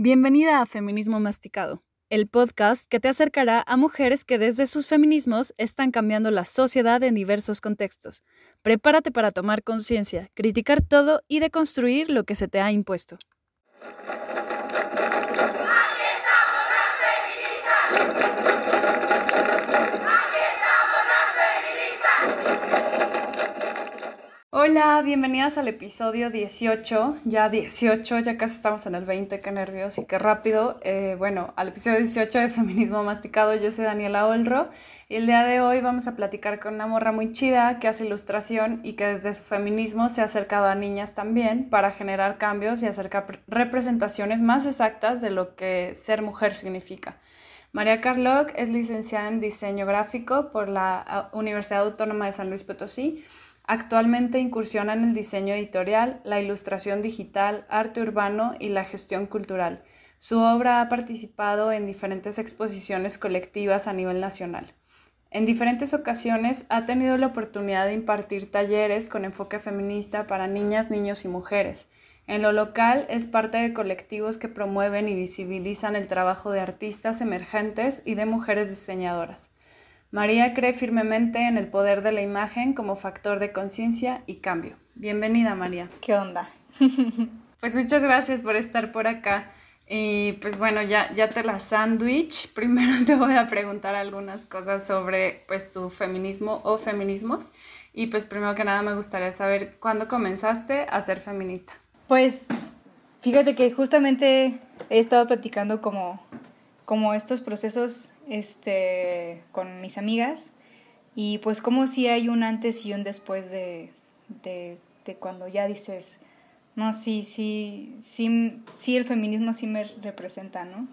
Bienvenida a Feminismo Masticado, el podcast que te acercará a mujeres que desde sus feminismos están cambiando la sociedad en diversos contextos. Prepárate para tomar conciencia, criticar todo y deconstruir lo que se te ha impuesto. Hola, bienvenidas al episodio 18, ya 18, ya casi estamos en el 20, qué nervios y qué rápido. Eh, bueno, al episodio 18 de Feminismo Masticado, yo soy Daniela Olro y el día de hoy vamos a platicar con una morra muy chida que hace ilustración y que desde su feminismo se ha acercado a niñas también para generar cambios y acercar representaciones más exactas de lo que ser mujer significa. María Carloc es licenciada en diseño gráfico por la Universidad Autónoma de San Luis Potosí Actualmente incursiona en el diseño editorial, la ilustración digital, arte urbano y la gestión cultural. Su obra ha participado en diferentes exposiciones colectivas a nivel nacional. En diferentes ocasiones ha tenido la oportunidad de impartir talleres con enfoque feminista para niñas, niños y mujeres. En lo local es parte de colectivos que promueven y visibilizan el trabajo de artistas emergentes y de mujeres diseñadoras. María cree firmemente en el poder de la imagen como factor de conciencia y cambio. Bienvenida, María. ¿Qué onda? pues muchas gracias por estar por acá. Y pues bueno, ya, ya te la sándwich. Primero te voy a preguntar algunas cosas sobre pues tu feminismo o feminismos. Y pues primero que nada me gustaría saber cuándo comenzaste a ser feminista. Pues fíjate que justamente he estado platicando como, como estos procesos este, con mis amigas y pues como si hay un antes y un después de, de, cuando ya dices, no, sí, sí, sí, sí, el feminismo sí me representa, ¿no?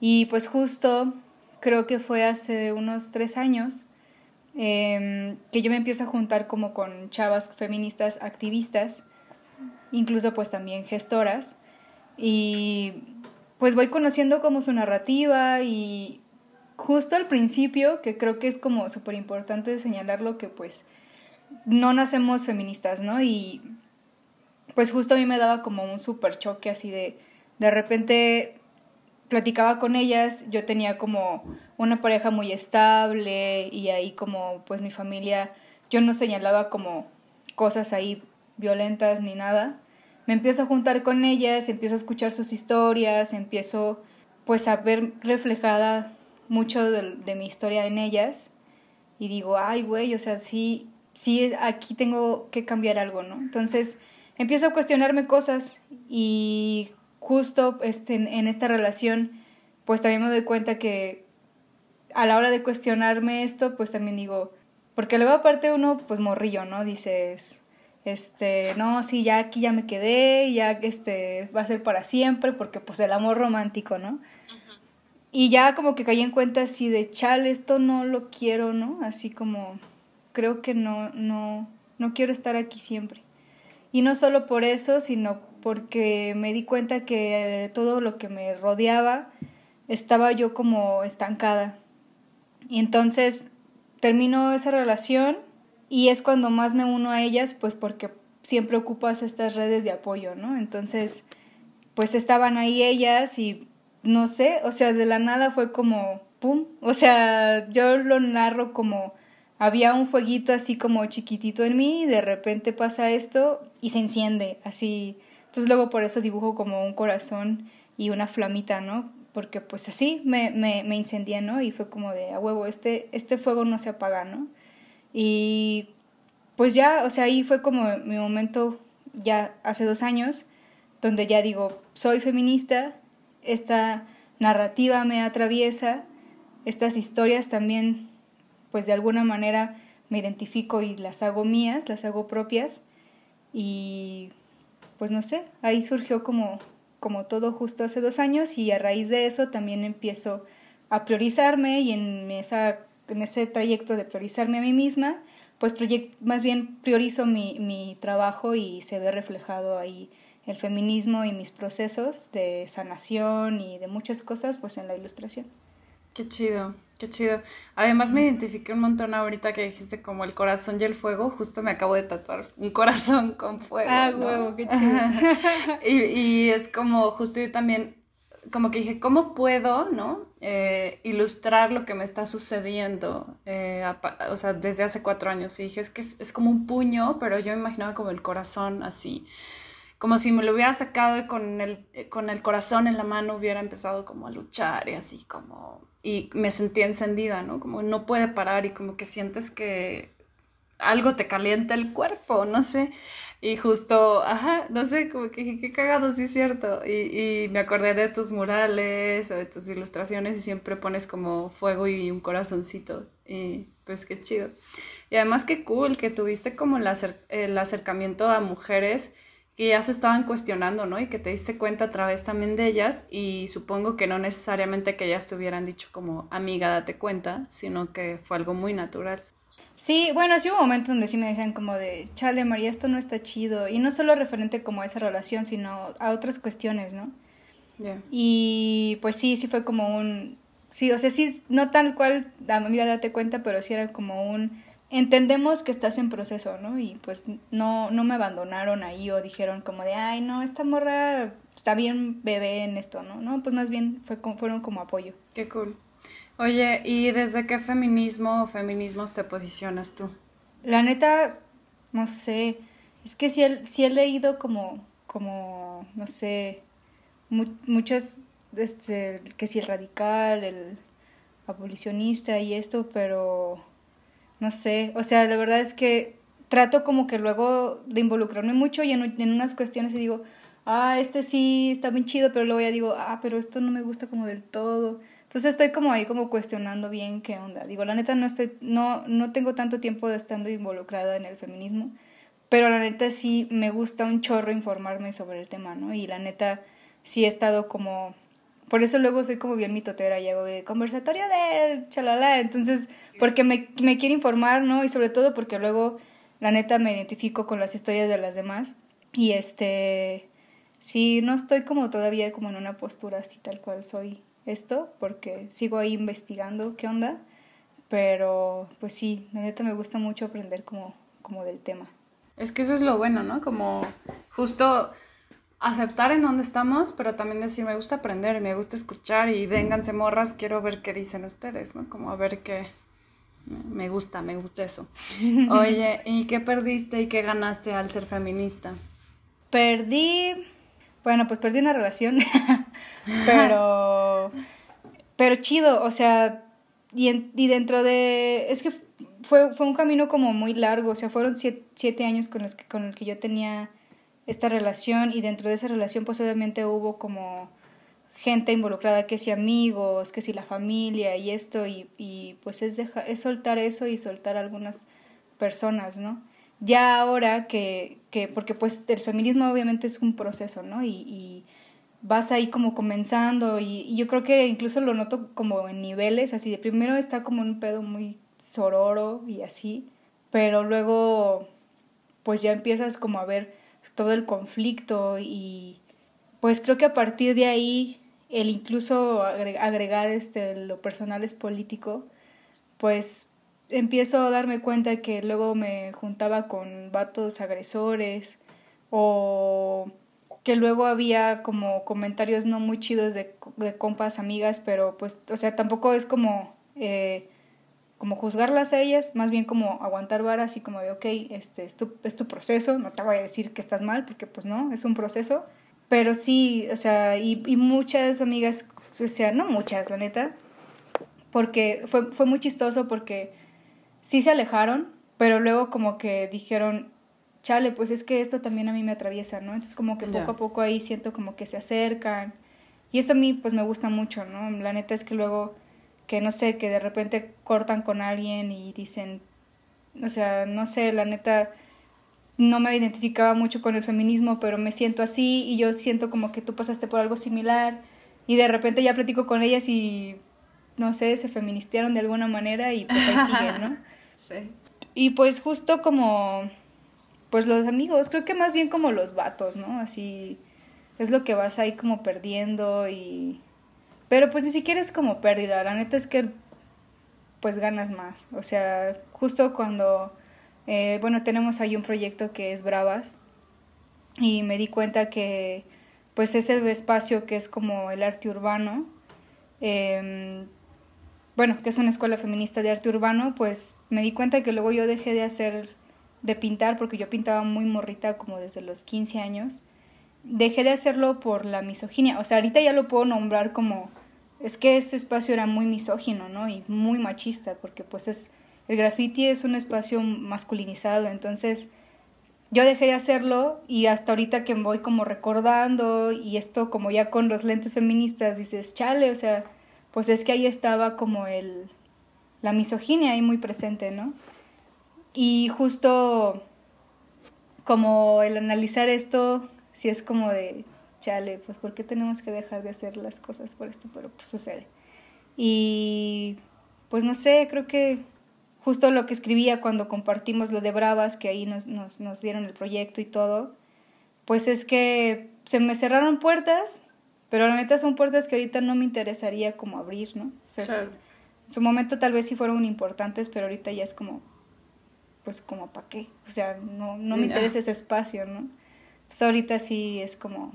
Y pues justo creo que fue hace unos tres años em, que yo me empiezo a juntar como con chavas feministas activistas, incluso pues también gestoras, y pues voy conociendo como su narrativa y justo al principio, que creo que es como súper importante señalarlo, que pues no nacemos feministas, ¿no? Y pues justo a mí me daba como un súper choque así de, de repente platicaba con ellas, yo tenía como una pareja muy estable y ahí como pues mi familia, yo no señalaba como cosas ahí violentas ni nada. Me empiezo a juntar con ellas, empiezo a escuchar sus historias, empiezo pues a ver reflejada mucho de, mi historia en ellas y digo, ay, güey, o sea, sí, sí, aquí tengo que cambiar algo, ¿no? Entonces empiezo a cuestionarme cosas y justo este, en, esta relación, pues también me doy cuenta que a la hora de cuestionarme esto, pues también digo, porque luego aparte uno, pues morrillo, ¿no? Dices, este, no, sí, ya aquí ya me quedé, ya este, va a ser para siempre, porque pues el amor romántico, ¿no? Y ya como que caí en cuenta así de, chal, esto no lo quiero, ¿no? Así como, creo que no, no, no quiero estar aquí siempre. Y no solo por eso, sino porque me di cuenta que todo lo que me rodeaba estaba yo como estancada. Y entonces termino esa relación y es cuando más me uno a ellas, pues porque siempre ocupas estas redes de apoyo, ¿no? Entonces, pues estaban ahí ellas y no sé, o sea, de la nada fue como, ¡pum! O sea, yo lo narro como había un fueguito así como chiquitito en mí y de repente pasa esto y se enciende así. Entonces luego por eso dibujo como un corazón y una flamita, ¿no? Porque pues así me, me, me incendié, ¿no? Y fue como de, a huevo, este, este fuego no se apaga, ¿no? Y pues ya, o sea, ahí fue como mi momento ya hace dos años, donde ya digo, soy feminista, esta narrativa me atraviesa, estas historias también, pues de alguna manera me identifico y las hago mías, las hago propias. Y pues no sé, ahí surgió como, como todo justo hace dos años y a raíz de eso también empiezo a priorizarme y en, esa, en ese trayecto de priorizarme a mí misma, pues más bien priorizo mi, mi trabajo y se ve reflejado ahí el feminismo y mis procesos de sanación y de muchas cosas, pues en la ilustración. Qué chido, qué chido. Además me identifiqué un montón ahorita que dijiste como el corazón y el fuego, justo me acabo de tatuar un corazón con fuego. Ah, huevo, qué chido. y, y es como justo yo también como que dije, ¿cómo puedo, no? Eh, ilustrar lo que me está sucediendo, eh, o sea, desde hace cuatro años. Y dije, es que es, como un puño, pero yo me imaginaba como el corazón así, como si me lo hubiera sacado y con el, con el corazón en la mano hubiera empezado como a luchar y así como, y me sentía encendida, ¿no? Como no puede parar y como que sientes que algo te calienta el cuerpo, no sé. Y justo, ajá, no sé, como que qué cagado, sí es cierto. Y, y, me acordé de tus murales o de tus ilustraciones y siempre pones como fuego y un corazoncito. Y pues qué chido. Y además qué cool que tuviste como el, el acercamiento a mujeres que ya se estaban cuestionando, ¿no? Y que te diste cuenta a través también de ellas y supongo que no necesariamente que ellas te hubieran dicho como amiga, date cuenta, sino que fue algo muy natural. Sí, bueno, sí hubo momentos donde sí me decían como de, chale María, esto no está chido. Y no solo referente como a esa relación, sino a otras cuestiones, ¿no? Y pues sí, sí fue como un, sí, o sea, sí, no tal cual, amiga, date cuenta, pero sí era como un, entendemos que estás en proceso, ¿no? Y pues no, no me abandonaron ahí o dijeron como de, ay, no, esta morra está bien bebé en esto, ¿no? No, pues más bien fue, fueron como apoyo. Qué cool. Oye, ¿y desde qué feminismo o feminismos te posicionas tú? La neta, no sé, es que sí he, he leído como, como, no sé, muchas, este, que si el radical, el abolicionista y esto, pero no sé, o sea, la verdad es que trato como que luego de involucrarme mucho y en, en unas cuestiones y digo, ah, este sí está bien chido, pero luego ya digo, ah, pero esto no me gusta como del todo. Entonces estoy como ahí como cuestionando bien qué onda. Digo, la neta no estoy, no, no tengo tanto tiempo de estando involucrada en el feminismo, pero la neta sí me gusta un chorro informarme sobre el tema, ¿no? Y la neta sí he estado como, por eso luego soy como bien mitotera y hago de conversatorio de chalala, entonces, porque me, me quiero informar, ¿no? Y sobre todo porque luego la neta me identifico con las historias de las demás y este, sí, no estoy como todavía como en una postura así tal cual soy esto porque sigo ahí investigando qué onda, pero pues sí, la neta me gusta mucho aprender como, como del tema. Es que eso es lo bueno, ¿no? Como justo aceptar en dónde estamos, pero también decir, me gusta aprender, me gusta escuchar y vénganse morras, quiero ver qué dicen ustedes, ¿no? Como a ver qué... Me gusta, me gusta eso. Oye, ¿y qué perdiste y qué ganaste al ser feminista? Perdí bueno, pues perdí una relación, pero, pero chido, o sea, y, y dentro de, es que fue, fue un camino como muy largo, o sea, fueron siete, años con los que, con el que yo tenía esta relación y dentro de esa relación pues obviamente hubo como gente involucrada, que si amigos, que si la familia y esto, y, y pues es, es soltar eso y soltar algunas personas, ¿no? ya ahora que, que, porque pues el feminismo obviamente es un proceso, ¿no? Y vas ahí como comenzando y, yo creo que incluso lo noto como en niveles, así de primero está como un pedo muy sororo y así, pero luego pues ya empiezas como a ver todo el conflicto y pues creo que a partir de ahí el incluso agregar este lo personal es político pues empiezo a darme cuenta que luego me juntaba con vatos agresores o que luego había como comentarios no muy chidos de, de compas, amigas, pero pues, o sea, tampoco es como, eh, como juzgarlas a ellas, más bien como aguantar varas y como de, ok, este, es tu, es tu proceso, no te voy a decir que estás mal, porque pues no, es un proceso, pero sí, o sea, y, y muchas amigas, o sea, no muchas, la neta, porque fue, fue muy chistoso porque sí se alejaron, pero luego como que dijeron, chale, pues es que esto también a mí me atraviesa, ¿no? Entonces como que poco a poco ahí siento como que se acercan. Y eso a mí pues me gusta mucho, ¿no? La neta es que luego, que no sé, que de repente cortan con alguien y dicen, o sea, no sé, la neta no me identificaba mucho con el feminismo, pero me siento así y yo siento como que tú pasaste por algo similar y de repente ya platico con ellas y no sé, se feministearon de alguna manera y pues ahí siguen, ¿no? Y pues justo como, pues los amigos, creo que más bien como los vatos, ¿no? Así es lo que vas ahí como perdiendo y... Pero pues ni siquiera es como pérdida, la neta es que pues ganas más. O sea, justo cuando, eh, bueno, tenemos ahí un proyecto que es Bravas y me di cuenta que pues ese espacio que es como el arte urbano, em, bueno, que es una escuela feminista de arte urbano, pues me di cuenta que luego yo dejé de hacer, de pintar, porque yo pintaba muy morrita como desde los 15 años, dejé de hacerlo por la misoginia, o sea, ahorita ya lo puedo nombrar como, es que ese espacio era muy misógino, ¿no? Y muy machista, porque pues es, el graffiti es un espacio masculinizado, entonces yo dejé de hacerlo y hasta ahorita que voy como recordando y esto como ya con los lentes feministas dices, chale, o sea, pues es que ahí estaba como el, la misoginia ahí muy presente, ¿no? Y justo como el analizar esto, si es como de, chale, pues ¿por qué tenemos que dejar de hacer las cosas por esto? Pero pues sucede. Y pues no sé, creo que justo lo que escribía cuando compartimos lo de Bravas, que ahí nos, nos, nos dieron el proyecto y todo, pues es que se me cerraron puertas, pero la neta son puertas que ahorita no me interesaría como abrir, ¿no? En su momento tal vez sí fueron importantes, pero ahorita ya es como, pues como para qué, o sea, no, no me interesa ese espacio, ¿no? Entonces ahorita sí es como,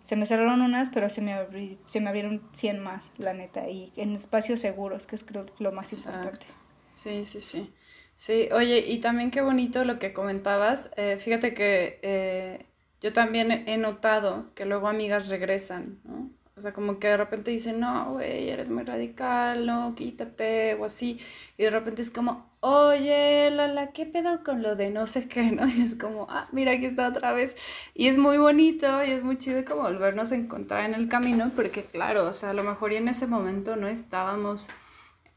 se me cerraron unas, pero se me, se me abrieron 100 más, la neta, y en espacios seguros, que es creo lo más importante. Sí, sí, sí. Sí, oye, y también qué bonito lo que comentabas. Eh, fíjate que eh, yo también he notado que luego amigas regresan, ¿no? O sea, como que de repente dicen, no, güey, eres muy radical, no, quítate, o así. Y de repente es como, oye, Lala, ¿qué pedo con lo de no sé qué, no? Y es como, ah, mira, aquí está otra vez. Y es muy bonito y es muy chido como volvernos a encontrar en el camino, porque claro, o sea, a lo mejor y en ese momento no estábamos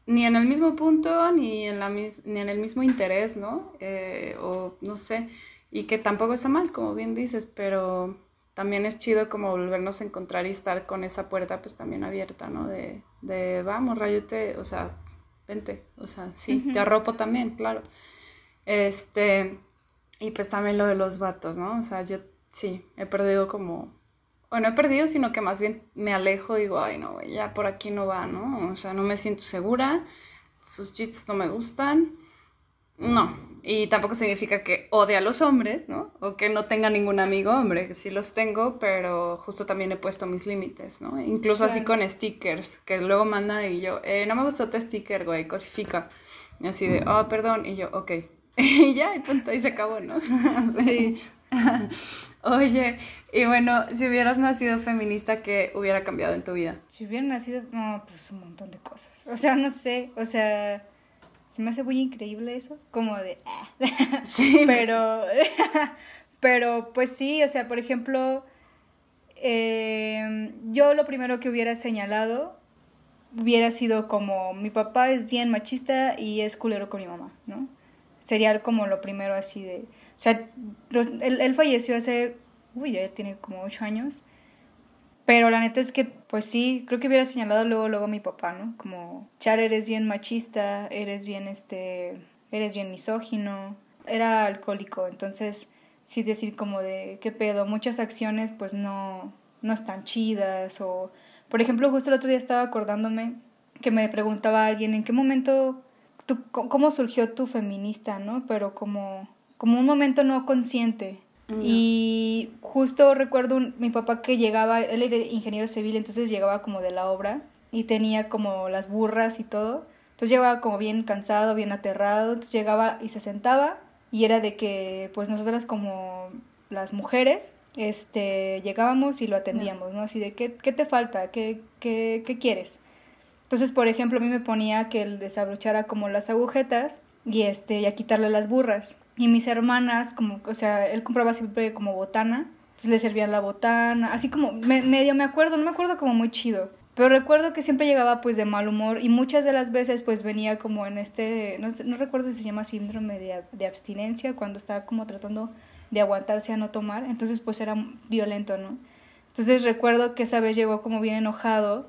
ni en el mismo punto, ni en, la ni en el mismo interés, ¿no? Eh, o no sé, y que tampoco está mal, como bien dices, pero también es chido como volvernos a encontrar y estar con esa puerta pues también abierta, ¿no? De, de vamos, rayute, o sea, vente, o sea, sí, te arropo también, claro. Este, y pues también lo de los vatos, ¿no? O sea, yo sí, he perdido como bueno, he perdido, sino que más bien me alejo y digo, ay, no, ya por aquí no va, ¿no? O sea, no me siento segura, sus chistes no me gustan. No, y tampoco significa que odie a los hombres, ¿no? O que no tenga ningún amigo hombre, que sí los tengo, pero justo también he puesto mis límites, ¿no? Incluso así con stickers, que luego mandan y yo, eh, no me gustó tu sticker, güey, cosifica. Y así de, oh, perdón, y yo, ok. y ya, y punto, y se acabó, ¿no? sí. Oye, y bueno, si hubieras nacido feminista, ¿qué hubiera cambiado en tu vida? Si hubiera nacido, no, pues un montón de cosas. O sea, no sé, o sea, se me hace muy increíble eso, como de... Ah. Sí. pero, pero pues sí, o sea, por ejemplo, em, yo lo primero que hubiera señalado hubiera sido como mi papá es bien machista y es culero con mi mamá, ¿no? Sería como lo primero así de o sea, él, falleció hace, uy, ya tiene como ocho años. Pero la neta es que, pues sí, creo que hubiera señalado luego, luego a mi papá, ¿no? Como, Char, eres bien machista, eres bien, este, eres bien misógino. Era alcohólico, entonces, sí decir como de, ¿qué pedo? Muchas acciones, pues no, no están chidas. O, por ejemplo, justo el otro día estaba acordándome que me preguntaba alguien, ¿en qué momento, tú, cómo surgió tu feminista, ¿no? Pero como como un momento no consciente. Y justo recuerdo mi papá que llegaba, él era ingeniero civil, entonces llegaba como de la obra y tenía como las burras y todo. Entonces llegaba como bien cansado, bien aterrado, entonces llegaba y se sentaba y era de que pues nosotras como las mujeres este llegábamos y lo atendíamos, ¿no? Así de ¿qué, qué te falta? ¿Qué, qué, qué quieres? Entonces, por ejemplo, a mí me ponía que él desabrochara como las agujetas y este y a quitarle las burras. Y mis hermanas, como, o sea, él compraba siempre como botana, entonces le servían la botana, así como medio me acuerdo, no me acuerdo como muy chido. Pero recuerdo que siempre llegaba pues de mal humor y muchas de las veces pues venía como en este, no, no recuerdo si se llama síndrome de, de, abstinencia, cuando estaba como tratando de aguantarse a no tomar, entonces pues era violento, ¿no? Entonces recuerdo que esa vez llegó como bien enojado,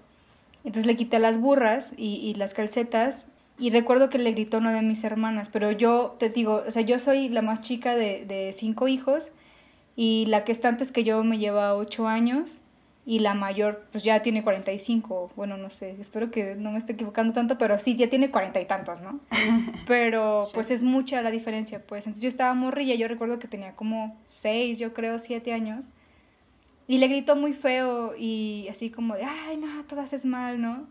entonces le quité las burras y, y las calcetas y recuerdo que le gritó una de mis hermanas, pero yo te digo, o sea, yo soy la más chica de, de cinco hijos y la que está antes que yo me lleva ocho años y la mayor pues ya tiene 45, bueno, no sé, espero que no me esté equivocando tanto, pero sí, ya tiene cuarenta y tantos, ¿no? Pero pues es mucha la diferencia, pues. Entonces yo estaba morrilla, yo recuerdo que tenía como seis, yo creo, siete años. y le gritó muy feo y así como de, ay, no, todas es mal, ¿no?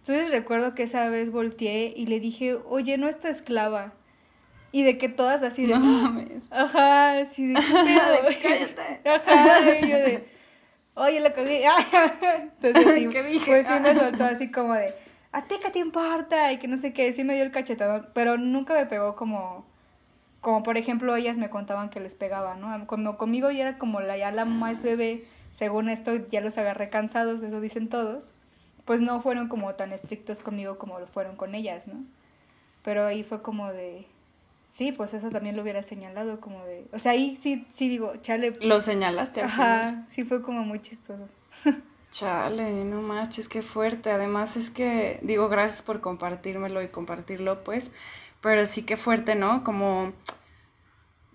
Entonces recuerdo que esa vez volteé y le dije, oye, no es tu esclava. Y de que todas así de. No mames. Ajá, así de. Cállate. Ajá, y yo de. Oye, lo cagué. Entonces sí, ¿Qué dije? pues sí me soltó así como de. ¿A ti qué te importa? Y que no sé qué. Sí me dio el cachetadón, pero nunca me pegó como. Como por ejemplo, ellas me contaban que les pegaba, ¿no? Como conmigo ya era como la, ya la más bebé. Según esto, ya los agarré cansados, eso dicen todos. Pues no fueron como tan estrictos conmigo como lo fueron con ellas, ¿no? Pero ahí fue como de Sí, pues eso también lo hubiera señalado como de... O sea, ahí sí, sí digo, chale. ¿Lo señalaste? Ajá, sí fue como muy chistoso. Chale, no marches, qué fuerte. Además es que, digo, gracias por compartírmelo y compartirlo, pues, pero sí que fuerte, ¿no? Como,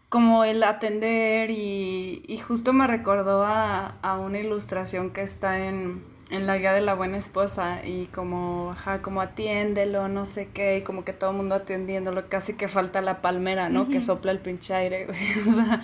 como el atender y, y justo me recordó a, a una ilustración que está en, en la guía de la buena esposa y como, ajá, como atiéndelo, no sé qué, y como que todo el mundo atendiéndolo, casi que falta la palmera, ¿no? Que sopla el pinche aire, güey, o sea,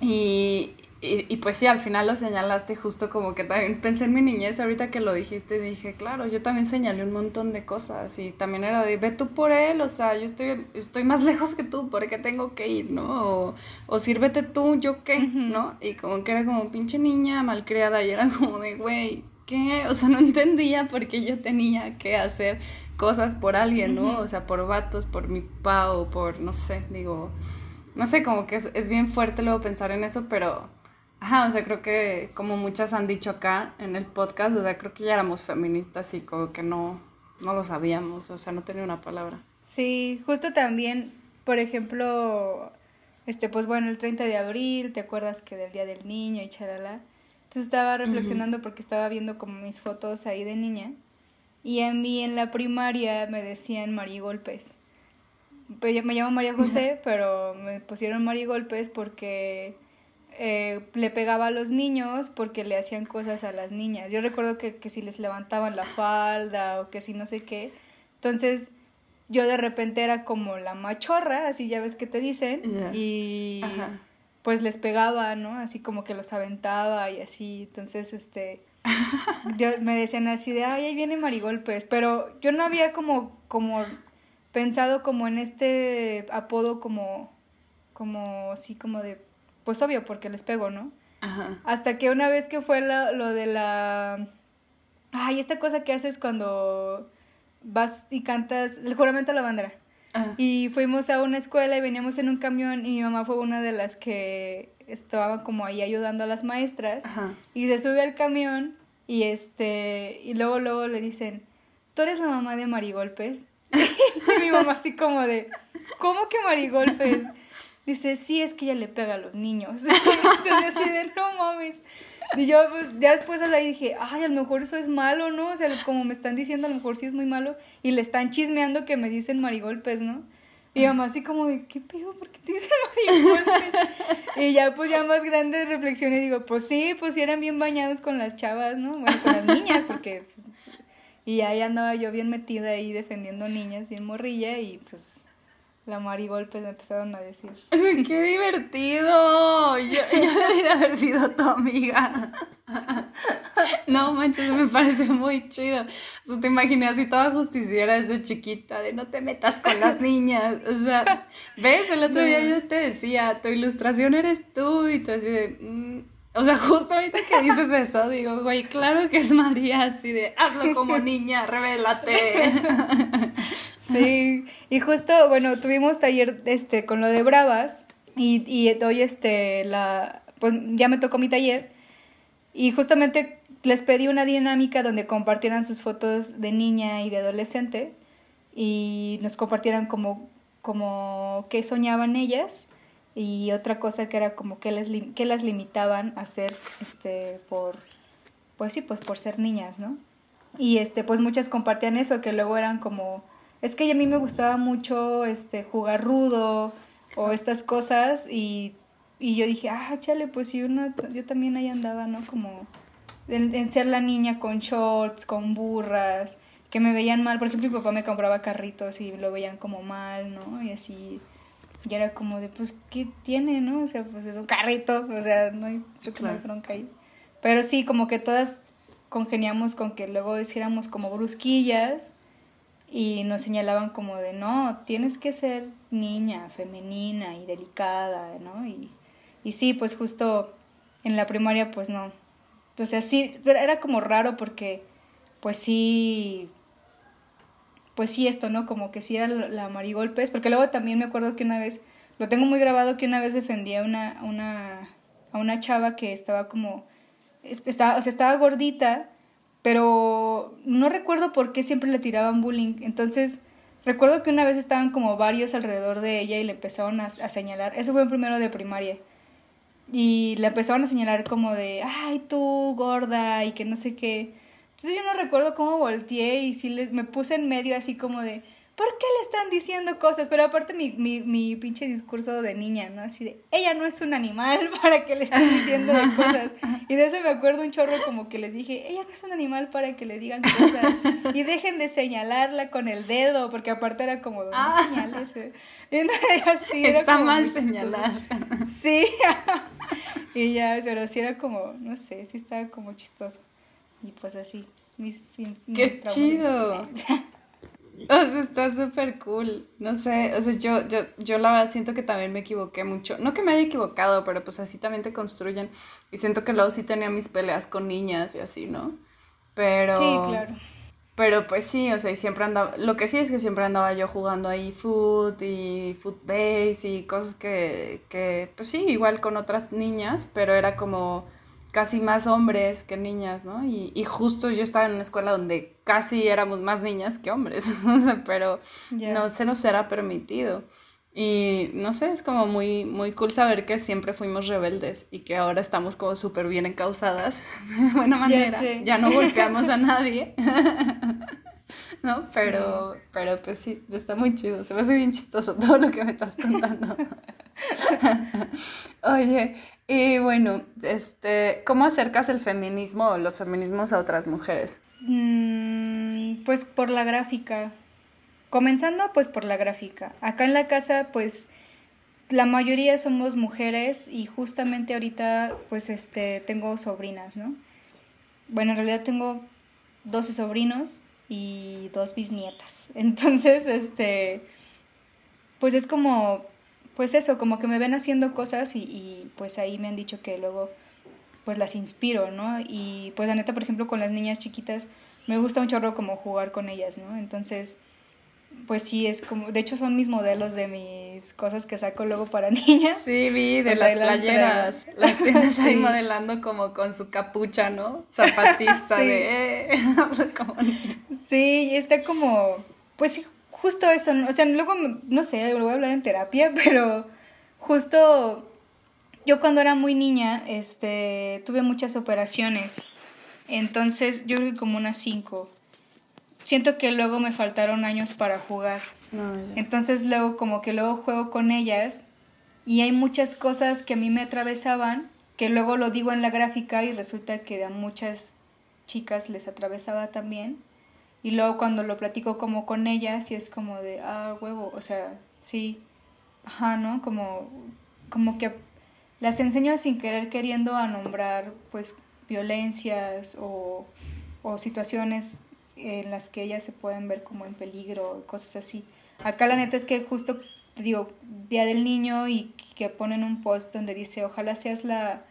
y, y, y, pues sí, al final lo señalaste justo como que también pensé en mi niñez, ahorita que lo dijiste, dije, claro, yo también señalé un montón de cosas y también era de, ve tú por él, o sea, yo estoy, estoy más lejos que tú, ¿por qué tengo que ir, no? O, o sírvete tú, ¿yo qué? ¿No? Y como que era como pinche niña malcriada y era como de, güey, ¿qué? O sea, no entendía por qué yo tenía que hacer cosas por alguien, ¿no? O sea, por vatos, por mi pa o por, no sé, digo, no sé, como que es, es bien fuerte luego pensar en eso, pero Ajá, o sea, creo que como muchas han dicho acá en el podcast, o sea, creo que ya éramos feministas y como que no, no lo sabíamos, o sea, no tenía una palabra. Sí, justo también, por ejemplo, este, pues bueno, el 30 de abril, ¿te acuerdas que del Día del Niño y charala? Entonces estaba reflexionando porque estaba viendo como mis fotos ahí de niña y a mí en la primaria me decían marigolpes. Me llamo María José, pero me pusieron marigolpes porque eh, le pegaba a los niños porque le hacían cosas a las niñas. Yo recuerdo que, que, si les levantaban la falda o que si no sé qué. Entonces yo de repente era como la machorra, así ya ves que te dicen, y Ajá. pues les pegaba, ¿no? Así como que los aventaba y así. Entonces, este, yo, me decían así de, ay, ahí viene Marigolpes. Pero yo no había como, como pensado como en este apodo como, como, sí, como de pues obvio, porque les pego, ¿no? Ajá. Hasta que una vez que fue la, lo de la... Ay, esta cosa que haces cuando vas y cantas el juramento a la bandera. Ajá. Y fuimos a una escuela y veníamos en un camión y mi mamá fue una de las que estaba como ahí ayudando a las maestras. Ajá. Y se sube al camión y este y luego luego le dicen, "¿Tú eres la mamá de Marigolpes?" y mi mamá así como de, "¿Cómo que Marigolpes?" Dice, sí, es que ella le pega a los niños. Entonces así no mames. Y yo, pues, ya después ahí dije, ay, a lo mejor eso es malo, ¿no? O sea, como me están diciendo, a lo mejor sí es muy malo. Y le están chismeando que me dicen marigolpes, ¿no? Y mamá así como de, ¿qué pedo? ¿Por qué te dicen marigolpes? y ya, pues, ya más grande reflexiones, digo, pues sí, pues eran bien bañados con las chavas, ¿no? Bueno, con las niñas, porque... Pues, y ahí andaba yo bien metida ahí defendiendo niñas, bien morrilla, y pues la Marigolpes me empezaron a decir. ¡Qué divertido! Yo, yo debería haber sido tu amiga. No manches, me parece muy chido. O sea, te imaginé así toda justiciera desde chiquita, de no te metas con las niñas. O sea, ¿ves? El otro día yo te decía, tu ilustración eres tú, y tú así de. mm. O sea, justo ahorita que dices eso, digo, güey, claro que es María, así de, hazlo como niña, revélate. Sí, y justo, bueno, tuvimos taller este con lo de Bravas y, y hoy este la pues ya me tocó mi taller y justamente les pedí una dinámica donde compartieran sus fotos de niña y de adolescente y nos compartieran como como qué soñaban ellas y otra cosa que era como que les que las limitaban a ser este por pues sí, pues por ser niñas, ¿no? Y este pues muchas compartían eso que luego eran como es que a mí me gustaba mucho este jugar rudo o estas cosas y, y yo dije, ah, chale, pues sí, una, yo también ahí andaba, ¿no? Como en, en ser la niña con shorts, con burras, que me veían mal. Por ejemplo, mi papá me compraba carritos y lo veían como mal, ¿no? Y así, y era como de, pues, ¿qué tiene, no? O sea, pues es un carrito, o sea, no hay, creo que no hay Claro. bronca ahí. Pero sí, como que todas congeniamos con que luego hiciéramos como brusquillas y nos señalaban como de, no, tienes que ser niña, femenina y delicada, ¿no? Y, y sí, pues justo en la primaria, pues no. Entonces, sí, era como raro porque, pues sí, pues sí esto, ¿no? Como que sí era la marigolpes, porque luego también me acuerdo que una vez, lo tengo muy grabado, que una vez defendía una, una, a una chava que estaba como, estaba, o sea, estaba gordita, pero no recuerdo por qué siempre le tiraban bullying. Entonces, recuerdo que una vez estaban como varios alrededor de ella y le empezaron a, a señalar, eso fue en primero de primaria, y le empezaron a señalar como de, ay, tú gorda y que no sé qué. Entonces yo no recuerdo cómo volteé y sí les, me puse en medio así como de, ¿por qué le están diciendo cosas? Pero aparte mi, mi, mi pinche discurso de niña, ¿no? Así de, ella no es un animal para que le estén diciendo cosas. Y de eso me acuerdo un chorro como que les dije, ella no es un animal para que le digan cosas. Y dejen de señalarla con el dedo, porque aparte era como, no ah. señales. Y así, Está mal señalar. Sí. y ya, pero sí era como, no sé, sí estaba como chistoso. Y pues así, mis, ¡Qué chido! O sea, está súper cool. No sé, o sea, yo, yo, yo la verdad siento que también me equivoqué mucho. No que me haya equivocado, pero pues así también te construyen. Y siento que luego sí tenía mis peleas con niñas y así, ¿no? Pero... Sí, claro. Pero pues sí, o sea, y siempre andaba... Lo que sí es que siempre andaba yo jugando ahí foot y footbase y cosas que, que, pues sí, igual con otras niñas, pero era como casi más hombres que niñas, ¿no? Y, y, justo yo estaba en una escuela donde casi éramos más niñas que hombres, pero no se nos era permitido. Y no sé, es como muy, muy cool saber que siempre fuimos rebeldes y que ahora estamos como súper bien encausadas, de buena manera. Ya, no golpeamos a nadie. ¿No? Pero, pero pues sí, está muy chido. Se me hace bien chistoso todo lo que me estás contando. Oye, y bueno, este, ¿cómo acercas el feminismo o los feminismos a otras mujeres? Mm, pues por la gráfica. Comenzando pues por la gráfica. Acá en la casa pues la mayoría somos mujeres y justamente ahorita pues este tengo sobrinas, ¿no? Bueno, en realidad tengo 12 sobrinos y dos bisnietas. Entonces, este pues es como pues eso, como que me ven haciendo cosas y, pues ahí me han dicho que luego pues las inspiro, ¿no? Y pues la neta, por ejemplo, con las niñas chiquitas, me gusta un chorro como jugar con ellas, ¿no? Entonces, pues sí, es como, de hecho son mis modelos de mis cosas que saco luego para niñas. Sí, vi, de las playeras. Las, tienes ahí modelando como con su capucha, ¿no? Zapatista de... sí, y está como, pues sí, justo eso, o sea, luego, no sé, lo voy a hablar en terapia, pero justo yo cuando era muy niña, este, tuve muchas operaciones, entonces yo creo que como unas cinco. Siento que luego me faltaron años para jugar. Entonces luego como que luego juego con ellas y hay muchas cosas que a mí me atravesaban, que luego lo digo en la gráfica y resulta que a muchas chicas les atravesaba también. Y luego cuando lo platico como con ella, sí es como de, ah, huevo, o sea, sí, ajá, ¿no? Como, como que las enseño sin querer queriendo a nombrar, pues, violencias o, o situaciones en las que ellas se pueden ver como en peligro, cosas así. Acá la neta es que justo, digo, Día del Niño y que ponen un post donde dice, ojalá seas la,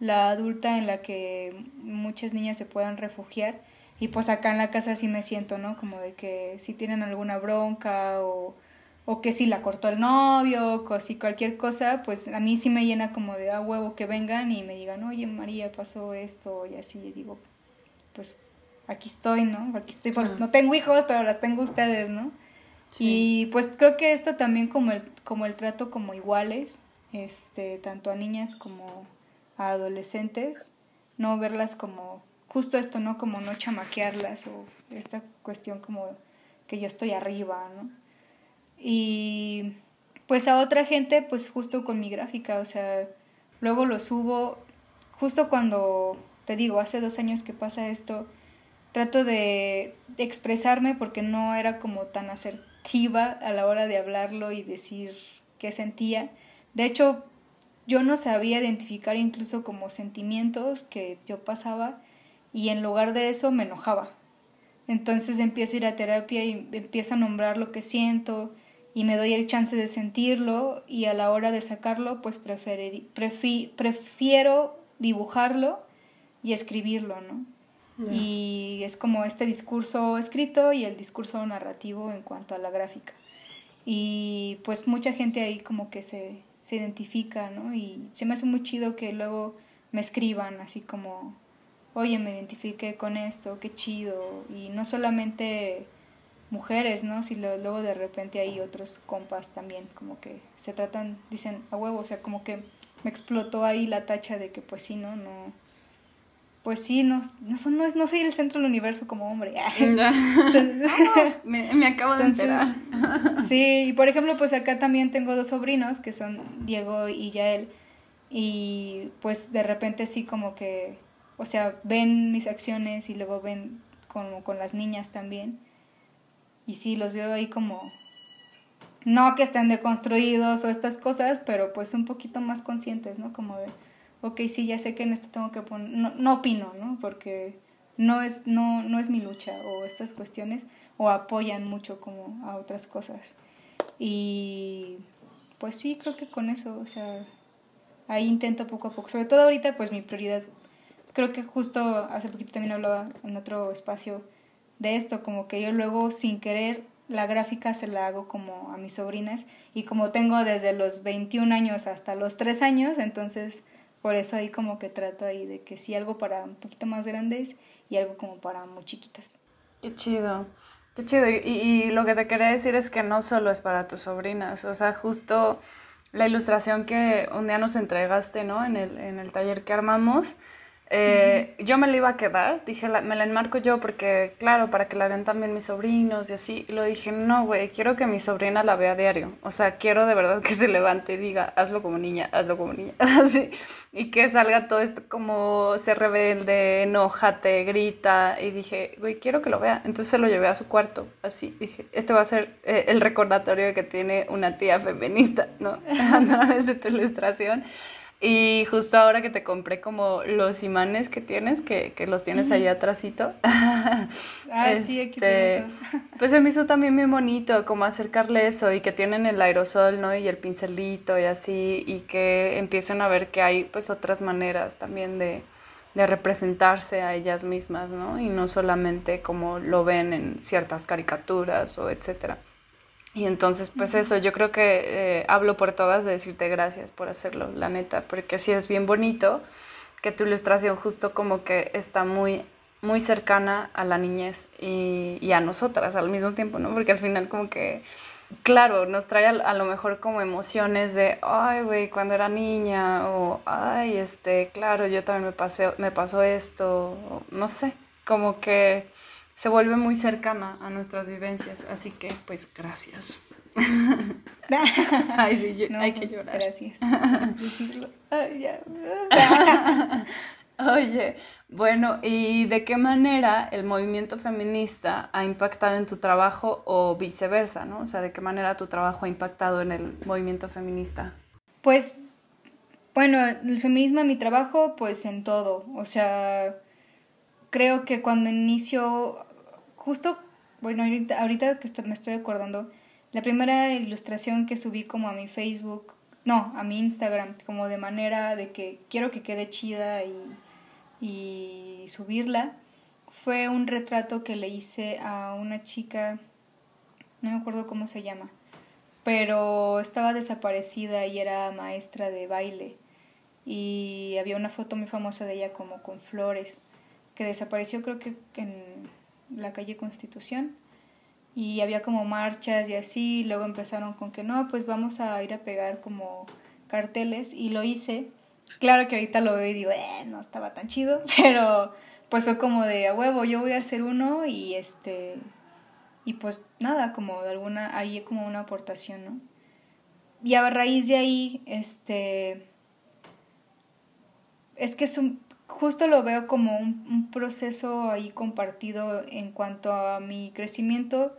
la adulta en la que muchas niñas se puedan refugiar y pues acá en la casa sí me siento, ¿no? Como de que si tienen alguna bronca o, o que si la cortó el novio, o si cualquier cosa, pues a mí sí me llena como de a ah, huevo que vengan y me digan, oye María, pasó esto y así, y digo, pues aquí estoy, ¿no? Aquí estoy, pues, no tengo hijos, pero las tengo ustedes, ¿no? Y pues creo que esto también como el, como el trato como iguales, este, tanto a niñas como a adolescentes, no verlas como justo esto, ¿no? Como no chamaquearlas o esta cuestión como que yo estoy arriba, ¿no? Y pues a otra gente, pues justo con mi gráfica, o sea, luego lo subo, justo cuando, te digo, hace dos años que pasa esto, trato de expresarme porque no era como tan asertiva a la hora de hablarlo y decir qué sentía. De hecho, yo no sabía identificar incluso como sentimientos que yo pasaba y en lugar de eso me enojaba. Entonces empiezo a ir a terapia y empiezo a nombrar lo que siento y me doy el chance de sentirlo y a la hora de sacarlo pues prefiero dibujarlo y escribirlo, ¿no? Y es como este discurso escrito y el discurso narrativo en cuanto a la gráfica. Y pues mucha gente ahí como que se, se identifica, ¿no? Y se me hace muy chido que luego me escriban así como, oye, me identifiqué con esto, qué chido. Y no solamente mujeres, ¿no? Si luego de repente hay otros compas también, como que se tratan, dicen a huevo, o sea, como que me explotó ahí la tacha de que pues sí, ¿no? No, pues sí, no, no, no, no soy el centro del universo como hombre. me, acabo de enterar. sí, y por ejemplo, pues acá también tengo dos sobrinos que son Diego y Yael. Y pues de repente sí como que, o sea, ven mis acciones y luego ven como con las niñas también. Y sí, los veo ahí como, no que estén deconstruidos o estas cosas, pero pues un poquito más conscientes, ¿no? Como de ok, sí, ya sé que en esto tengo que poner, no, no opino, ¿no? Porque no es, no, no es mi lucha o estas cuestiones, o apoyan mucho como a otras cosas. Y pues sí, creo que con eso, o sea, ahí intento poco a poco, sobre todo ahorita, pues mi prioridad, creo que justo hace poquito también hablaba en otro espacio de esto, como que yo luego sin querer la gráfica se la hago como a mis sobrinas y como tengo desde los 21 años hasta los 3 años, entonces por eso ahí como que trato ahí de que sí algo para un poquito más grandes y algo como para muy chiquitas. Qué chido. Qué chido. Y, y, lo que te quería decir es que no solo es para tus sobrinas, o sea, justo la ilustración que un día nos entregaste, ¿no? En el, en el taller que armamos, eh, yo me la iba a quedar, dije, me la enmarco yo porque, claro, para que la vean también mis sobrinos y así. Y lo dije, no, güey, quiero que mi sobrina la vea a diario. O sea, quiero de verdad que se levante y diga, hazlo como niña, hazlo como niña, así. Y que salga todo esto como se rebelde, enójate, grita. Y dije, güey, quiero que lo vea. Entonces se lo llevé a su cuarto, así. Dije, este va a ser eh, el recordatorio de que tiene una tía feminista, ¿no? a través de tu ilustración. Y justo ahora que te compré como los imanes que tienes, que, que los tienes ahí atrásito. ah, sí, aquí este, Pues se me hizo también bien bonito como acercarle eso y que tienen el aerosol, ¿no? Y el pincelito y así, y que empiecen a ver que hay pues otras maneras también de, de representarse a ellas mismas, ¿no? Y no solamente como lo ven en ciertas caricaturas o etcétera. Y entonces, pues eso, yo creo que eh, hablo por todas de decirte gracias por hacerlo, la neta, porque sí es bien bonito que tu ilustración justo como que está muy, muy cercana a la niñez y, y a nosotras al mismo tiempo, ¿no? Porque al final como que, claro, nos trae a, lo mejor como emociones de, ay, güey, cuando era niña, o, ay, este, claro, yo también me, pasé, me pasó esto, no sé, como que se vuelve muy cercana a nuestras vivencias. Así que, pues, gracias. Ay, sí, hay que pues, llorar. Gracias. Oye, bueno, ¿y de qué manera el movimiento feminista ha impactado en tu trabajo o viceversa, no? O sea, ¿de qué manera tu trabajo ha impactado en el movimiento feminista? Pues, bueno, el feminismo en mi trabajo, pues en todo. O sea, creo que cuando inicio, justo, bueno, ahorita, ahorita que me estoy acordando, la primera ilustración que subí como a mi Facebook, no, a mi Instagram, como de manera de que quiero que quede chida y subirla, fue un retrato que le hice a una chica, no me acuerdo cómo se llama, pero estaba desaparecida y era maestra de baile. Y había una foto muy famosa de ella como con flores que desapareció creo que en la calle Constitución y había como marchas y así, luego empezaron con que no, pues vamos a ir a pegar como carteles y lo hice. Claro que ahorita lo veo y digo, eh, no estaba tan chido, pero pues fue como de a huevo, yo voy a hacer uno y este y pues nada, como de alguna ahí como una aportación, ¿no? Y a raíz de ahí este es que es un justo lo veo como un, proceso ahí compartido en cuanto a mi crecimiento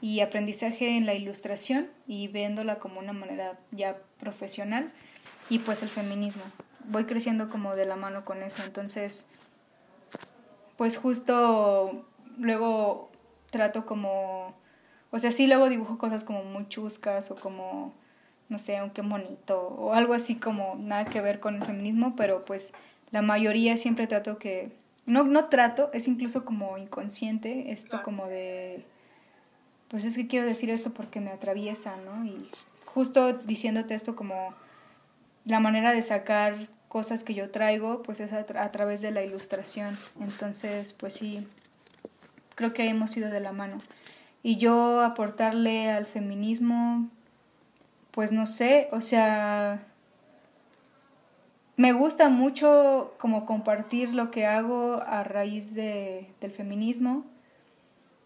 y aprendizaje en la ilustración y viéndola como una manera ya profesional. y pues el feminismo. Voy creciendo como de la mano con eso, entonces pues justo luego trato como, o sea, sí luego dibujo cosas como muy chuscas o como, no sé, aunque bonito o algo así como nada que ver con el feminismo, pero pues la mayoría siempre trato que, no, no trato, es incluso como inconsciente esto como de, pues es que quiero decir esto porque me atraviesa, ¿no? Y justo diciéndote esto como la manera de sacar cosas que yo traigo, pues es a, a, través de la ilustración. Entonces, pues sí, creo que hemos ido de la mano. Y yo aportarle al feminismo, pues no sé, o sea, me gusta mucho como compartir lo que hago a raíz de, del feminismo.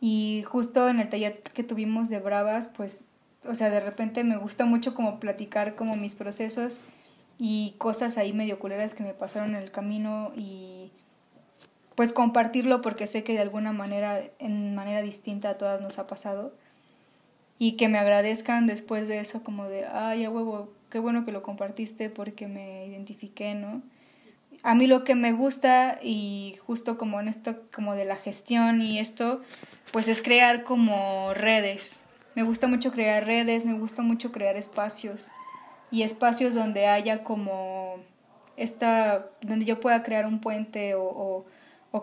Y justo en el taller que tuvimos de Bravas, pues, o sea, de repente me gusta mucho como platicar como mis procesos y cosas ahí medio culeras que me pasaron en el camino y pues compartirlo porque sé que de alguna manera, en manera distinta a todas nos ha pasado y que me agradezcan después de eso como de, ay, a huevo, qué bueno que lo compartiste porque me identifiqué, ¿no? A mí lo que me gusta y justo como en esto como de la gestión y esto, pues es crear como redes. Me gusta mucho crear redes, me gusta mucho crear espacios y espacios donde haya como esta, donde yo pueda crear un puente o,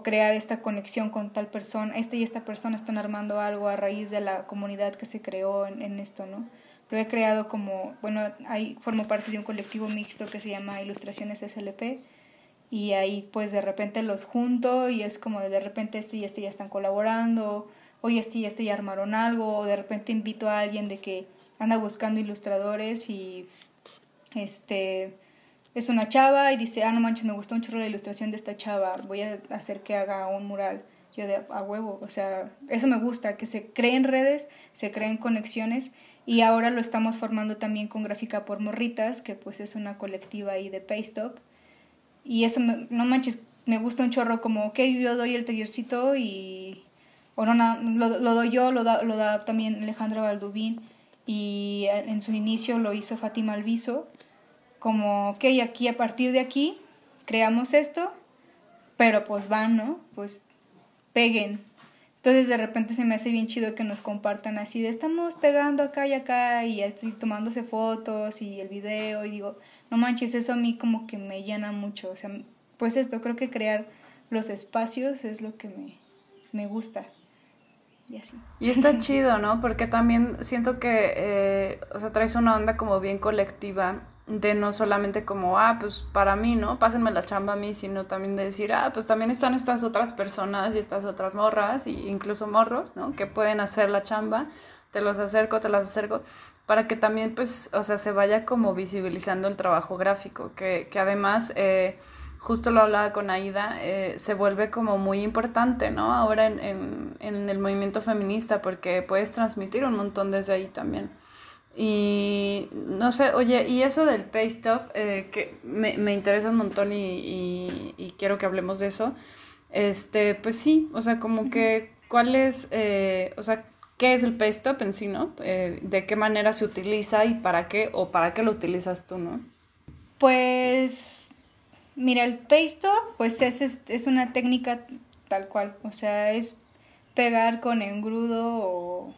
crear esta conexión con tal persona, esta y esta persona están armando algo a raíz de la comunidad que se creó en, en esto, ¿no? Lo he creado como, bueno, ahí formo parte de un colectivo mixto que se llama Ilustraciones SLP y ahí pues de repente los junto y es como de repente este y este ya están colaborando, hoy este y este ya armaron algo, o de repente invito a alguien de que anda buscando ilustradores y este es una chava y dice, ah, no manches, me gustó un chorro la ilustración de esta chava, voy a hacer que haga un mural. Yo de a huevo, o sea, eso me gusta, que se creen redes, se creen conexiones y ahora lo estamos formando también con Gráfica por Morritas, que pues es una colectiva ahí de Paystop. Y eso, no manches, me gusta un chorro como, ok, yo doy el tallercito y... O no, lo, doy yo, lo da, lo da también Alejandra Valdubín y en su inicio lo hizo Fátima Alviso, como, ok, aquí a partir de aquí creamos esto, pero pues van, ¿no? Pues peguen. Entonces de repente se me hace bien chido que nos compartan así de estamos pegando acá y acá y estoy tomándose fotos y el video y digo, no manches, eso a mí como que me llena mucho. O sea, pues esto, creo que crear los espacios es lo que me, me gusta y así. Y está chido, ¿no? Porque también siento que, eh, o sea, traes una onda como bien colectiva de no solamente como, ah, pues para mí, ¿no? Pásenme la chamba a mí, sino también de decir, ah, pues también están estas otras personas y estas otras morras, e incluso morros, ¿no? Que pueden hacer la chamba, te los acerco, te las acerco, para que también, pues, o sea, se vaya como visibilizando el trabajo gráfico, que, que además... Eh, justo lo hablaba con Aida, eh, se vuelve como muy importante, ¿no? Ahora en, en, en, el movimiento feminista, porque puedes transmitir un montón desde ahí también. Y no sé, oye, y eso del paste up, eh, que me, me, interesa un montón y, y, y, quiero que hablemos de eso. Este, pues sí, o sea, como que, ¿cuál es, eh, o sea, qué es el paste up en sí, ¿no? Eh, ¿De qué manera se utiliza y para qué, o para qué lo utilizas tú, ¿no? Pues Mira, el paste pues es, es, una técnica tal cual, o sea, es pegar con engrudo o,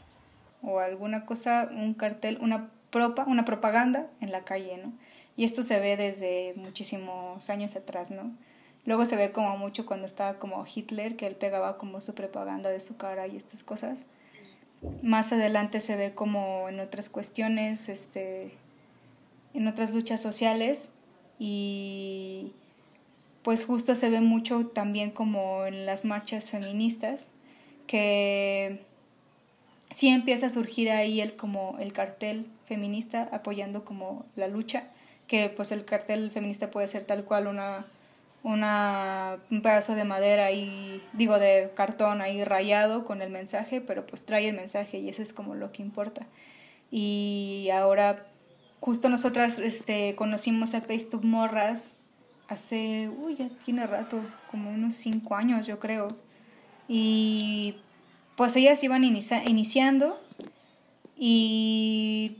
o alguna cosa, un cartel, una propa, una propaganda en la calle, ¿no? Y esto se ve desde muchísimos años atrás, ¿no? Luego se ve como mucho cuando estaba como Hitler, que él pegaba como su propaganda de su cara y estas cosas. Más adelante se ve como en otras cuestiones, este, en otras luchas sociales y pues justo se ve mucho también como en las marchas feministas, que sí empieza a surgir ahí el como el cartel feminista apoyando como la lucha, que pues el cartel feminista puede ser tal cual una una, un pedazo de madera ahí, digo de cartón ahí rayado con el mensaje, pero pues trae el mensaje y eso es como lo que importa. Y ahora justo nosotras este, conocimos a Facebook Morras hace, uy, ya tiene rato, como unos cinco años yo creo. Y pues ellas iban inicia iniciando y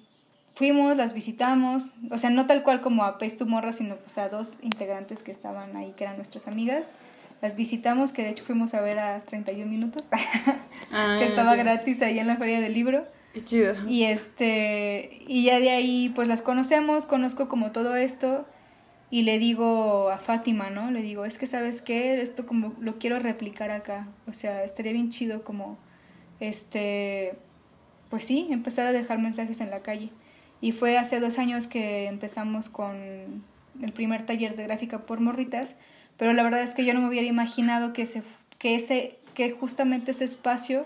fuimos, las visitamos, o sea, no tal cual como a Pace to Morra, sino pues, a dos integrantes que estaban ahí, que eran nuestras amigas. Las visitamos, que de hecho fuimos a ver a 31 minutos, Ah, que estaba ya. gratis ahí en la feria del libro. Qué chido. Y este, y ya de ahí pues las conocemos, conozco como todo esto y le digo a Fátima, ¿no? Le digo, es que sabes qué, esto como lo quiero replicar acá, o sea, estaría bien chido como, este, pues sí, empezar a dejar mensajes en la calle. Y fue hace dos años que empezamos con el primer taller de gráfica por morritas, pero la verdad es que yo no me hubiera imaginado que que ese, que justamente ese espacio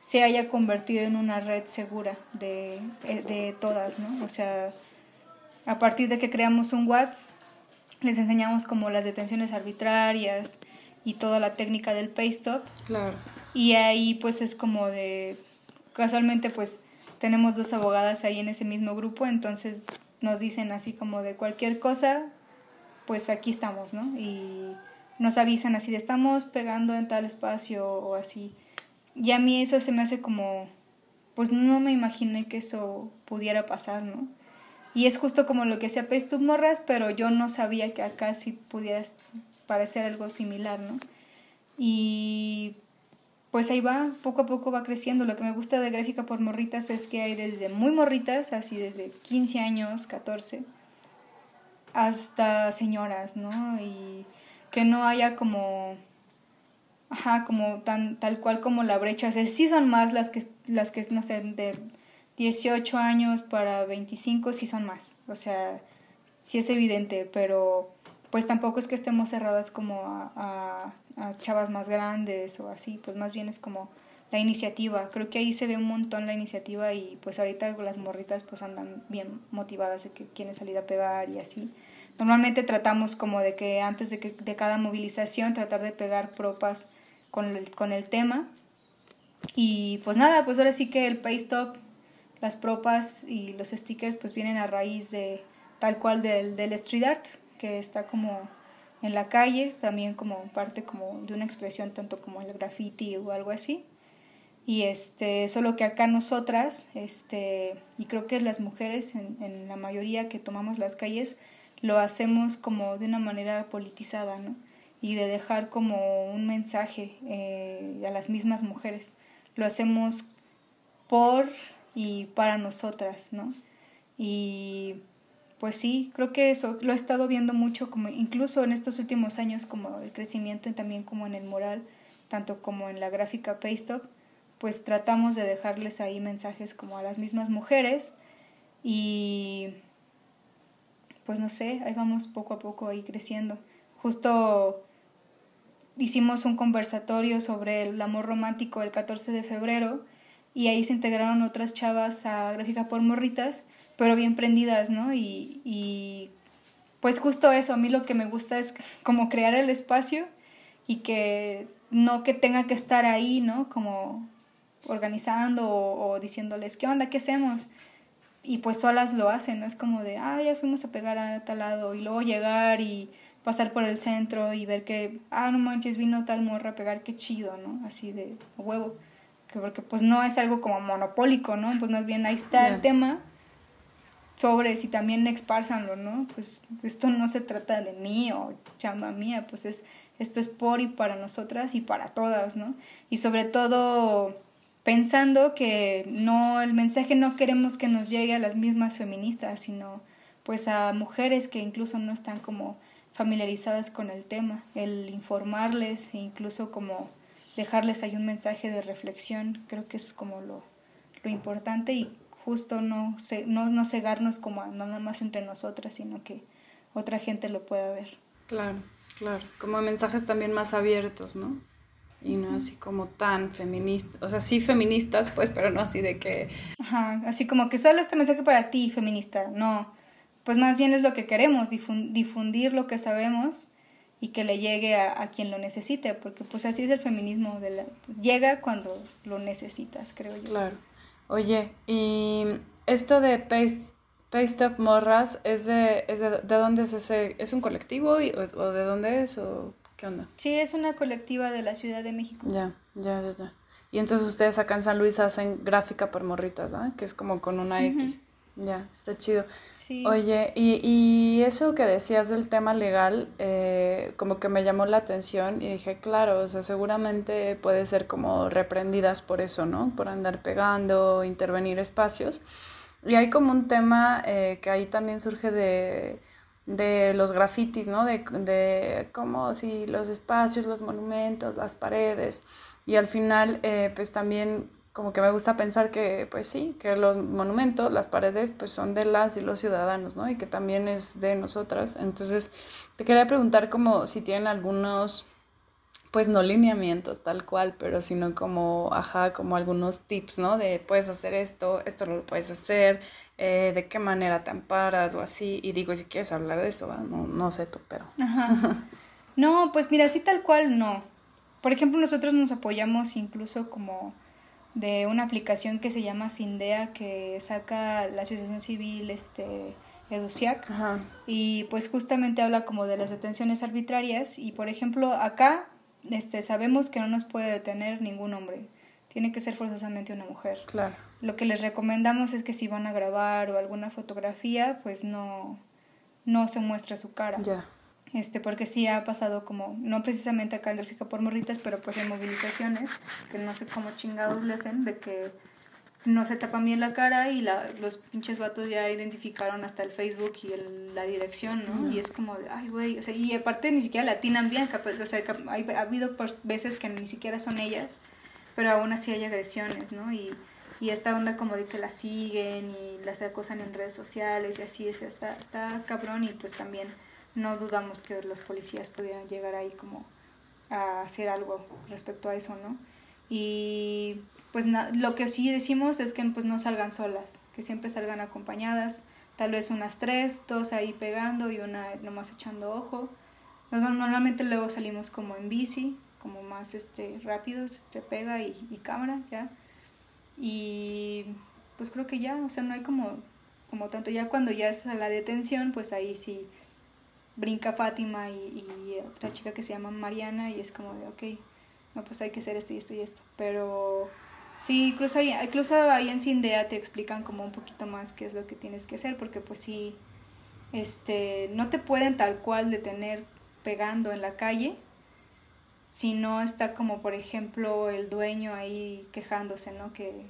se haya convertido en una red segura de, de todas, ¿no? O sea, a partir de que creamos un WhatsApp, les enseñamos como las detenciones arbitrarias y toda la técnica del pay stop Claro. Y ahí pues es como de casualmente pues tenemos dos abogadas ahí en ese mismo grupo entonces nos dicen así como de cualquier cosa pues aquí estamos no y nos avisan así de estamos pegando en tal espacio o así y a mí eso se me hace como pues no me imaginé que eso pudiera pasar no y es justo como lo que hacía Pace Morras pero yo no sabía que acá sí pudiera parecer algo similar no y pues ahí va, poco a poco va creciendo. Lo que me gusta de gráfica por morritas es que hay desde muy morritas, así desde 15 años, 14, hasta señoras, ¿no? Y que no haya como, ajá, como tan, tal cual como la brecha. O sea, sí son más las que, las que, no sé, de 18 años para 25, sí son más. O sea, sí es evidente, pero pues tampoco es que estemos cerradas como a, a, chavas más grandes o así, pues más bien es como la iniciativa. Creo que ahí se ve un montón la iniciativa y pues ahorita las morritas pues andan bien motivadas de que quieren salir a pegar y así. Normalmente tratamos como de que antes de, que, de cada movilización tratar de pegar propas con el, con el tema. Y pues nada, pues ahora sí que el pay stop, las propas y los stickers pues vienen a raíz de tal cual del, del street art que está como en la calle, también como parte como de una expresión tanto como el graffiti o algo así. Y este, solo que acá nosotras, este, y creo que las mujeres en, en la mayoría que tomamos las calles, lo hacemos como de una manera politizada, ¿no? Y de dejar como un mensaje eh, a las mismas mujeres. Lo hacemos por y para nosotras, ¿no? Y pues sí, creo que eso lo he estado viendo mucho, como incluso en estos últimos años, como el crecimiento y también como en el moral, tanto como en la gráfica Paystop, pues tratamos de dejarles ahí mensajes como a las mismas mujeres y pues no sé, ahí vamos poco a poco ahí creciendo. Justo hicimos un conversatorio sobre el amor romántico el 14 de febrero y ahí se integraron otras chavas a gráfica por morritas pero bien prendidas, ¿no? Y, y pues justo eso, a mí lo que me gusta es como crear el espacio y que no que tenga que estar ahí, ¿no? Como organizando o, o diciéndoles, ¿qué onda? ¿Qué hacemos? Y pues solas lo hacen, ¿no? Es como de, ah, ya fuimos a pegar a tal lado y luego llegar y pasar por el centro y ver que, ah, no manches, vino tal morra a pegar, qué chido, ¿no? Así de huevo. Que porque pues no es algo como monopólico, ¿no? Pues más bien ahí está yeah. el tema sobres y también expársanlo, ¿no? Pues esto no se trata de mí o chamba mía, pues es esto es por y para nosotras y para todas, ¿no? Y sobre todo pensando que no el mensaje no queremos que nos llegue a las mismas feministas, sino pues a mujeres que incluso no están como familiarizadas con el tema, el informarles e incluso como dejarles ahí un mensaje de reflexión, creo que es como lo, lo importante y justo no, no, no cegarnos como nada más entre nosotras, sino que otra gente lo pueda ver. Claro, claro, como mensajes también más abiertos, ¿no? Y no así como tan feministas, o sea, sí feministas, pues, pero no así de que... Ajá, así como que solo este mensaje para ti, feminista, no. Pues más bien es lo que queremos, difundir lo que sabemos y que le llegue a, a, quien lo necesite, porque pues así es el feminismo, de la, llega cuando lo necesitas, creo yo. Claro. Oye, y esto de Paste, Paste Up Morras, ¿es de, es de, de dónde es ese? ¿Es un colectivo y, o, o, de dónde es o qué onda? Sí, es una colectiva de la Ciudad de México. Ya, ya, ya, ya. Y entonces ustedes acá en San Luis hacen gráfica por morritas. ¿eh? Que es como con una X. Ya, está chido. Sí. Oye, y, y, eso que decías del tema legal, eh, como que me llamó la atención y dije, claro, o sea, seguramente puede ser como reprendidas por eso, ¿no? Por andar pegando, intervenir espacios. Y hay como un tema eh, que ahí también surge de, de los grafitis, ¿no? De, de cómo si los espacios, los monumentos, las paredes. Y al final, eh, pues también como que me gusta pensar que, pues sí, que los monumentos, las paredes, pues son de las y los ciudadanos, ¿no? Y que también es de nosotras. Entonces, te quería preguntar como si tienen algunos, pues no lineamientos tal cual, pero sino como, ajá, como algunos tips, ¿no? De puedes hacer esto, esto no lo puedes hacer, eh, de qué manera te amparas o así. Y digo, si quieres hablar de eso, no, no sé tú, pero... Ajá. No, pues mira, así tal cual no. Por ejemplo, nosotros nos apoyamos incluso como de una aplicación que se llama Sindea que saca la Asociación Civil este Educiac y pues justamente habla como de las detenciones arbitrarias. Y por ejemplo acá este sabemos que no nos puede detener ningún hombre. Tiene que ser forzosamente una mujer. Claro. Lo que les recomendamos es que si van a grabar o alguna fotografía pues no no se muestra su cara. Ya este, porque sí ha pasado como, no precisamente acá en Gráfica por Morritas, pero pues en movilizaciones, que no sé cómo chingados le hacen, de que no se tapan bien la cara y la, los pinches vatos ya identificaron hasta el Facebook y el, la dirección, ¿no? Y es como, ay, güey, o sea, y aparte ni siquiera la atinan bien, o sea, ha habido veces que ni siquiera son ellas, pero aún así hay agresiones, ¿no? Y, y esta onda como de que la siguen y las acosan en redes sociales y así, o está, está cabrón y pues también no dudamos que los policías pudieran llegar ahí como a hacer algo respecto a eso, ¿no? Y pues lo que sí decimos es que pues no salgan solas, que siempre salgan acompañadas, tal vez unas tres, dos ahí pegando y una nomás echando ojo. Normalmente luego salimos como en bici, como más este rápidos, te pega y, y cámara, ya. Y pues creo que ya, o sea, no hay como, como tanto, ya cuando ya es la detención, pues ahí sí brinca Fátima y, otra chica que se llama Mariana y es como de, ok, no, pues hay que hacer esto y esto y esto. Pero sí, incluso ahí, incluso ahí en Sindea te explican como un poquito más qué es lo que tienes que hacer, porque pues sí, este, no te pueden tal cual detener pegando en la calle, si no está como por ejemplo el dueño ahí quejándose, ¿no? Que,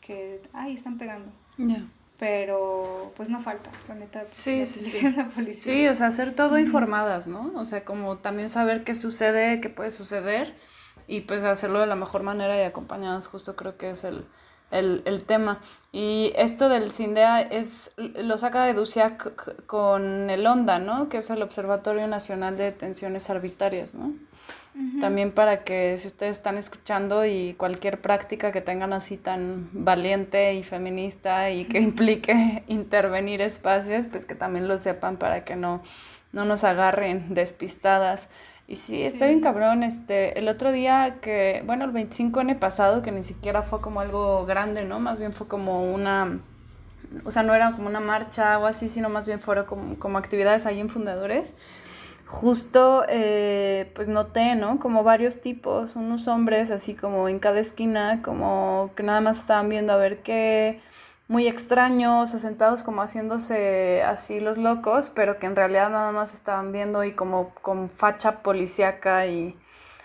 que ay, están pegando pero pues no falta, la neta. Pues, sí, sí, sí. La policía. Sí, o sea, hacer todo informadas, ¿no? O sea, como también saber qué sucede, qué puede suceder y pues hacerlo de la mejor manera y acompañadas, justo creo que es el, el, el tema. Y esto del CINDEA es, lo saca de DUCIAC con el ONDA, ¿no? Que es el Observatorio Nacional de Detenciones Arbitrarias, ¿no? También para que si ustedes están escuchando y cualquier práctica que tengan así tan valiente y feminista y que implique intervenir espacios, pues que también lo sepan para que no, no nos agarren despistadas. Y sí, está bien cabrón. Este, el otro día que, bueno, el 25N pasado, que ni siquiera fue como algo grande, ¿no? Más bien fue como una, o sea, no era como una marcha o así, sino más bien fueron como, como actividades ahí en Fundadores justo eh, pues noté, ¿no? Como varios tipos, unos hombres así como en cada esquina, como que nada más estaban viendo a ver qué, muy extraños, sentados como haciéndose así los locos, pero que en realidad nada más estaban viendo y como con facha policíaca y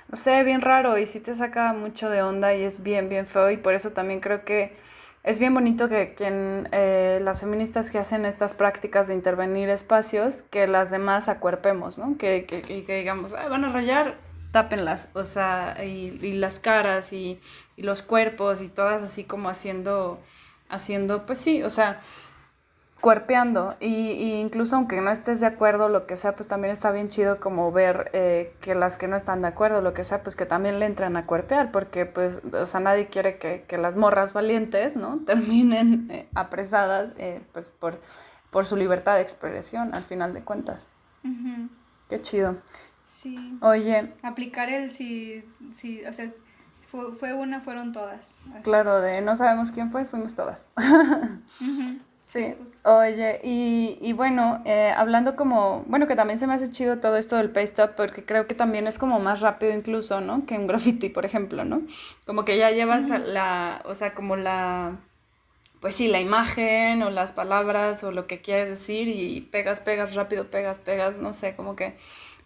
no sé, bien raro y sí te saca mucho de onda y es bien, bien feo y por eso también creo que es bien bonito que quien, eh, las feministas que hacen estas prácticas de intervenir espacios, que las demás acuerpemos, ¿no? Que, que, que digamos, van a rayar, tápenlas, o sea, y, y las caras y, y, los cuerpos y todas así como haciendo, haciendo, pues sí, o sea, cuerpeando. Y, incluso aunque no estés de acuerdo lo que sea pues también está bien chido como ver eh, que las que no están de acuerdo lo que sea pues que también le entran a cuerpear porque pues o sea nadie quiere que, las morras valientes no terminen eh, apresadas eh, pues por por su libertad de expresión al final de cuentas. Qué chido. Sí. Oye. Aplicar el si si o sea fue, fue una fueron todas. Claro de no sabemos quién fue fuimos todas Sí, oye, y, y bueno, eh, hablando como, bueno, que también se me hace chido todo esto del paste up, porque creo que también es como más rápido incluso, ¿no? Que un graffiti, por ejemplo, ¿no? Como que ya llevas la, o sea, como la, pues sí, la imagen o las palabras o lo que quieres decir y pegas, pegas, rápido, pegas, pegas, no sé, como que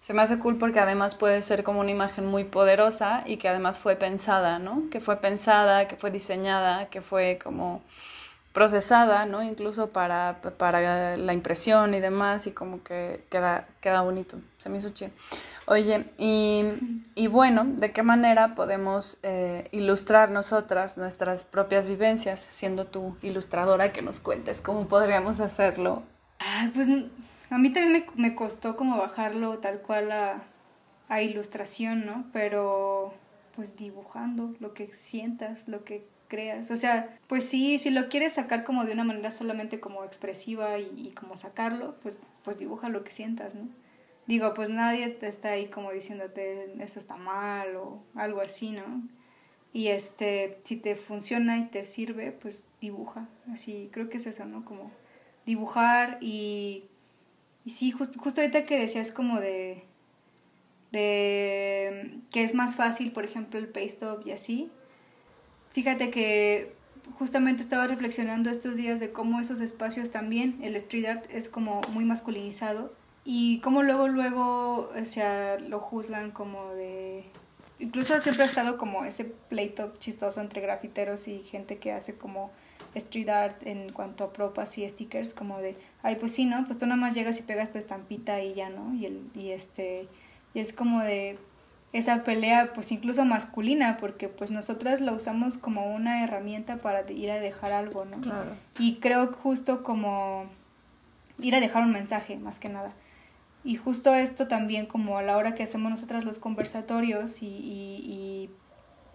se me hace cool porque además puede ser como una imagen muy poderosa y que además fue pensada, ¿no? Que fue pensada, que fue diseñada, que fue como procesada, ¿no? Incluso para, para la impresión y demás, y como que queda, queda bonito, se me hizo chido. Oye, y, y bueno, ¿de qué manera podemos eh, ilustrar nosotras nuestras propias vivencias, siendo tú ilustradora, que nos cuentes cómo podríamos hacerlo? pues a mí también me, me costó como bajarlo tal cual a, a ilustración, ¿no? Pero pues dibujando lo que sientas, lo que creas. O sea, pues sí, si lo quieres sacar como de una manera solamente como expresiva y, como sacarlo, pues, pues dibuja lo que sientas, ¿no? Digo, pues nadie te está ahí como diciéndote eso está mal o algo así, ¿no? Y este, si te funciona y te sirve, pues dibuja. Así, creo que es eso, ¿no? Como dibujar y, y sí, justo, justo ahorita que decías como de, de que es más fácil, por ejemplo, el paste up y así, Fíjate que justamente estaba reflexionando estos días de cómo esos espacios también, el street art es como muy masculinizado y cómo luego, luego, o sea, lo juzgan como de... Incluso siempre ha estado como ese pleito chistoso entre grafiteros y gente que hace como street art en cuanto a propas y stickers, como de, ay, pues sí, ¿no? Pues tú nada más llegas y pegas tu estampita y ya, ¿no? Y, el, y este, y es como de, esa pelea pues incluso masculina porque pues nosotras la usamos como una herramienta para ir a dejar algo, ¿no? Claro. Y creo justo como ir a dejar un mensaje más que nada. Y justo esto también como a la hora que hacemos nosotras los conversatorios y, y,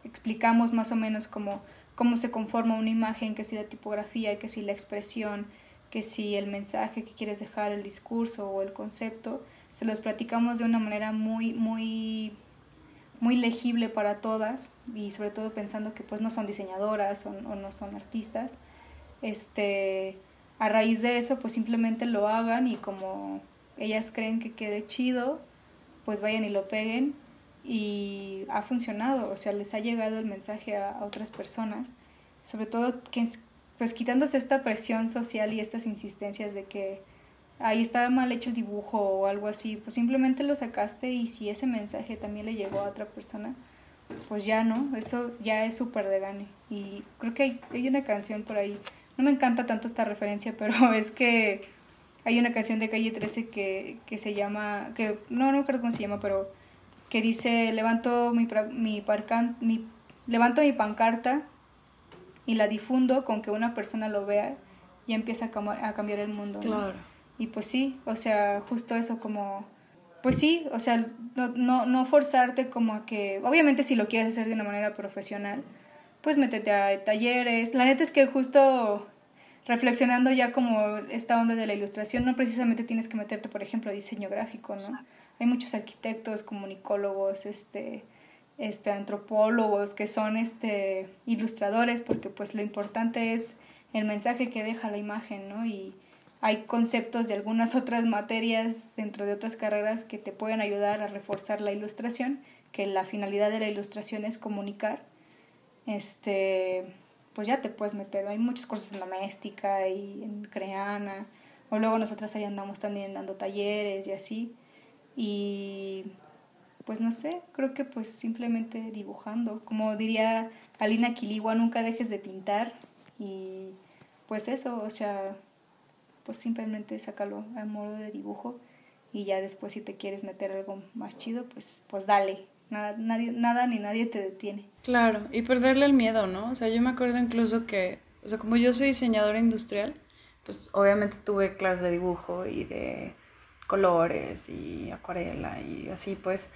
explicamos más o menos como cómo se conforma una imagen, que si la tipografía, que si la expresión, que si el mensaje que quieres dejar, el discurso o el concepto, se los platicamos de una manera muy, muy muy legible para todas y sobre todo pensando que pues no son diseñadoras o, no son artistas, este, a raíz de eso pues simplemente lo hagan y como ellas creen que quede chido, pues vayan y lo peguen y ha funcionado, o sea, les ha llegado el mensaje a, a otras personas, sobre todo que, pues quitándose esta presión social y estas insistencias de que ahí estaba mal hecho el dibujo o algo así, pues simplemente lo sacaste y si ese mensaje también le llegó a otra persona, pues ya no, eso ya es súper de gane. Y creo que hay, hay, una canción por ahí, no me encanta tanto esta referencia, pero es que hay una canción de Calle 13 que, que se llama, que no, no creo cómo se llama, pero que dice, levanto mi, mi, mi, levanto mi pancarta y la difundo con que una persona lo vea y empieza a, a cambiar el mundo. Claro. Y pues sí, o sea, justo eso como, pues sí, o sea, no, no, no forzarte como a que, obviamente si lo quieres hacer de una manera profesional, pues métete a talleres. La neta es que justo reflexionando ya como esta onda de la ilustración, no precisamente tienes que meterte, por ejemplo, a diseño gráfico, ¿no? Hay muchos arquitectos, comunicólogos, este, este, antropólogos que son este, ilustradores, porque pues lo importante es el mensaje que deja la imagen, ¿no? Y, hay conceptos de algunas otras materias dentro de otras carreras que te pueden ayudar a reforzar la ilustración, que la finalidad de la ilustración es comunicar. Este, pues ya te puedes meter. Hay muchos cursos en doméstica y en creana. O luego nosotras ahí andamos también dando talleres y así. Y pues no sé, creo que pues simplemente dibujando. Como diría Alina Quiligua, nunca dejes de pintar. Y pues eso, o sea, pues simplemente sácalo a modo de dibujo y ya después si te quieres meter algo más chido, pues, pues dale. Nada, nadie, nada ni nadie te detiene. Claro, y perderle el miedo, ¿no? O sea, yo me acuerdo incluso que, o sea, como yo soy diseñadora industrial, pues obviamente tuve clases de dibujo y de colores y acuarela y así pues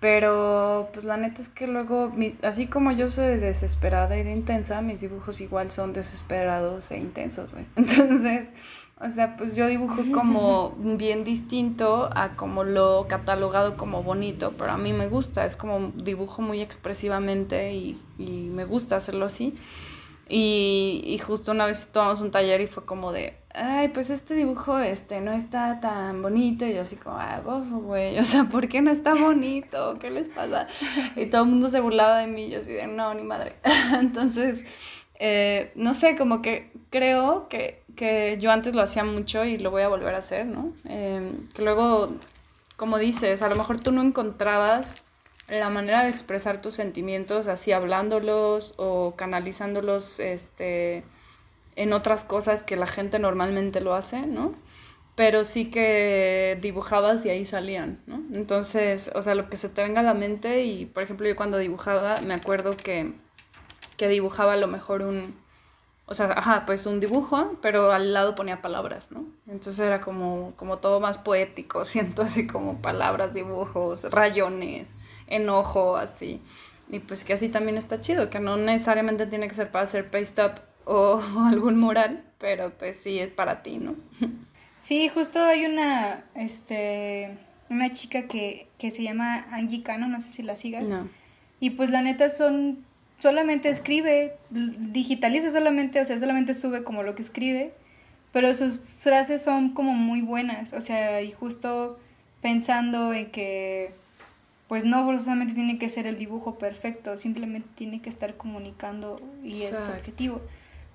pero pues la neta es que luego, así como yo soy desesperada y de intensa, mis dibujos igual son desesperados e intensos, güey. Entonces, o sea, pues yo dibujo como bien distinto a como lo catalogado como bonito, pero a mí me gusta, es como dibujo muy expresivamente y, y me gusta hacerlo así. Y, y, justo una vez tomamos un taller y fue como de, ay, pues este dibujo este no está tan bonito. Y yo así como, ay, güey, o sea, ¿por qué no está bonito? ¿Qué les pasa? Y todo el mundo se burlaba de mí, yo así de, no, ni madre. Entonces, Eh, no sé, como que creo que, que, yo antes lo hacía mucho y lo voy a volver a hacer, ¿no? Em, que luego, como dices, a lo mejor tú no encontrabas la manera de expresar tus sentimientos así hablándolos o canalizándolos este, en otras cosas que la gente normalmente lo hace, ¿no? Pero sí que dibujabas y ahí salían, ¿no? Entonces, o sea, lo que se te venga a la mente y, por ejemplo, yo cuando dibujaba, me acuerdo que, que dibujaba a lo mejor un, o sea, ajá, pues un dibujo, pero al lado ponía palabras, ¿no? Entonces era como, como todo más poético, siento así como palabras, dibujos, rayones, enojo, así. Y pues que así también está chido, que no necesariamente tiene que ser para hacer paste up o, algún mural, pero pues sí es para ti, ¿no? Sí, justo hay una, este, una chica que, que se llama Angie Cano, no sé si la sigas. No. Y pues la neta son, solamente escribe, digitaliza solamente, o sea, solamente sube como lo que escribe, pero sus frases son como muy buenas, o sea, y justo pensando en que pues no forzosamente tiene que ser el dibujo perfecto, simplemente tiene que estar comunicando y es su objetivo.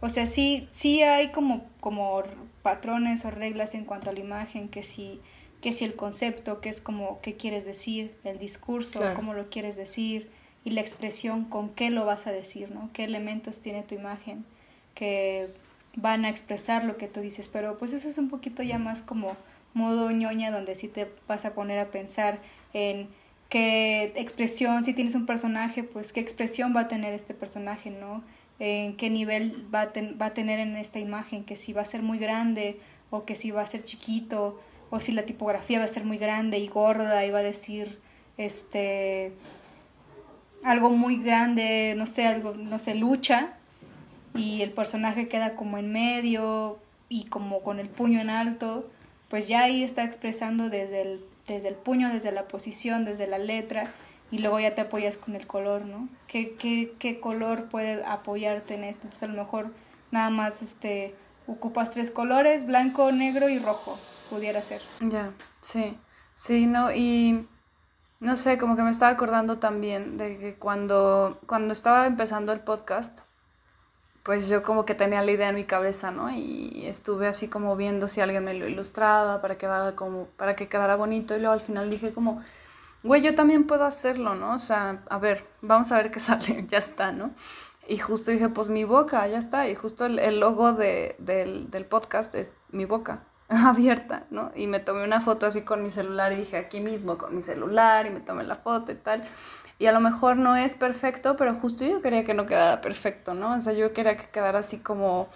O sea, sí, sí hay como, como patrones o reglas en cuanto a la imagen, que si, que si el concepto, que es como qué quieres decir, el discurso, cómo lo quieres decir, y la expresión, con qué lo vas a decir, ¿no? Qué elementos tiene tu imagen que van a expresar lo que tú dices, pero pues eso es un poquito ya más como modo ñoña donde sí te vas a poner a pensar en qué expresión, si tienes un personaje, pues qué expresión va a tener este personaje, ¿no? En qué nivel va a, tener en esta imagen, que si va a ser muy grande o que si va a ser chiquito o si la tipografía va a ser muy grande y gorda y va a decir este algo muy grande, no sé, algo, no sé, lucha y el personaje queda como en medio y como con el puño en alto, pues ya ahí está expresando desde el desde el puño, desde la posición, desde la letra, y luego ya te apoyas con el color, ¿no? ¿Qué, qué, qué color puede apoyarte en esto? Entonces a lo mejor nada más este, ocupas tres colores, blanco, negro y rojo, pudiera ser. Ya, sí, sí, no, y no sé, como que me estaba acordando también de que cuando, cuando estaba empezando el podcast, pues yo como que tenía la idea en mi cabeza, ¿no? Y estuve así como viendo si alguien me lo ilustraba para que como, para que quedara bonito y luego al final dije como, güey, yo también puedo hacerlo, ¿no? O sea, a ver, vamos a ver qué sale, ya está, ¿no? Y justo dije, pues mi boca, ya está. Y justo el, logo de, del, del podcast es mi boca abierta, ¿no? Y me tomé una foto así con mi celular y dije aquí mismo con mi celular y me tomé la foto y tal y a lo mejor no es perfecto, pero justo yo quería que no quedara perfecto, ¿no? O sea, yo quería que quedara así como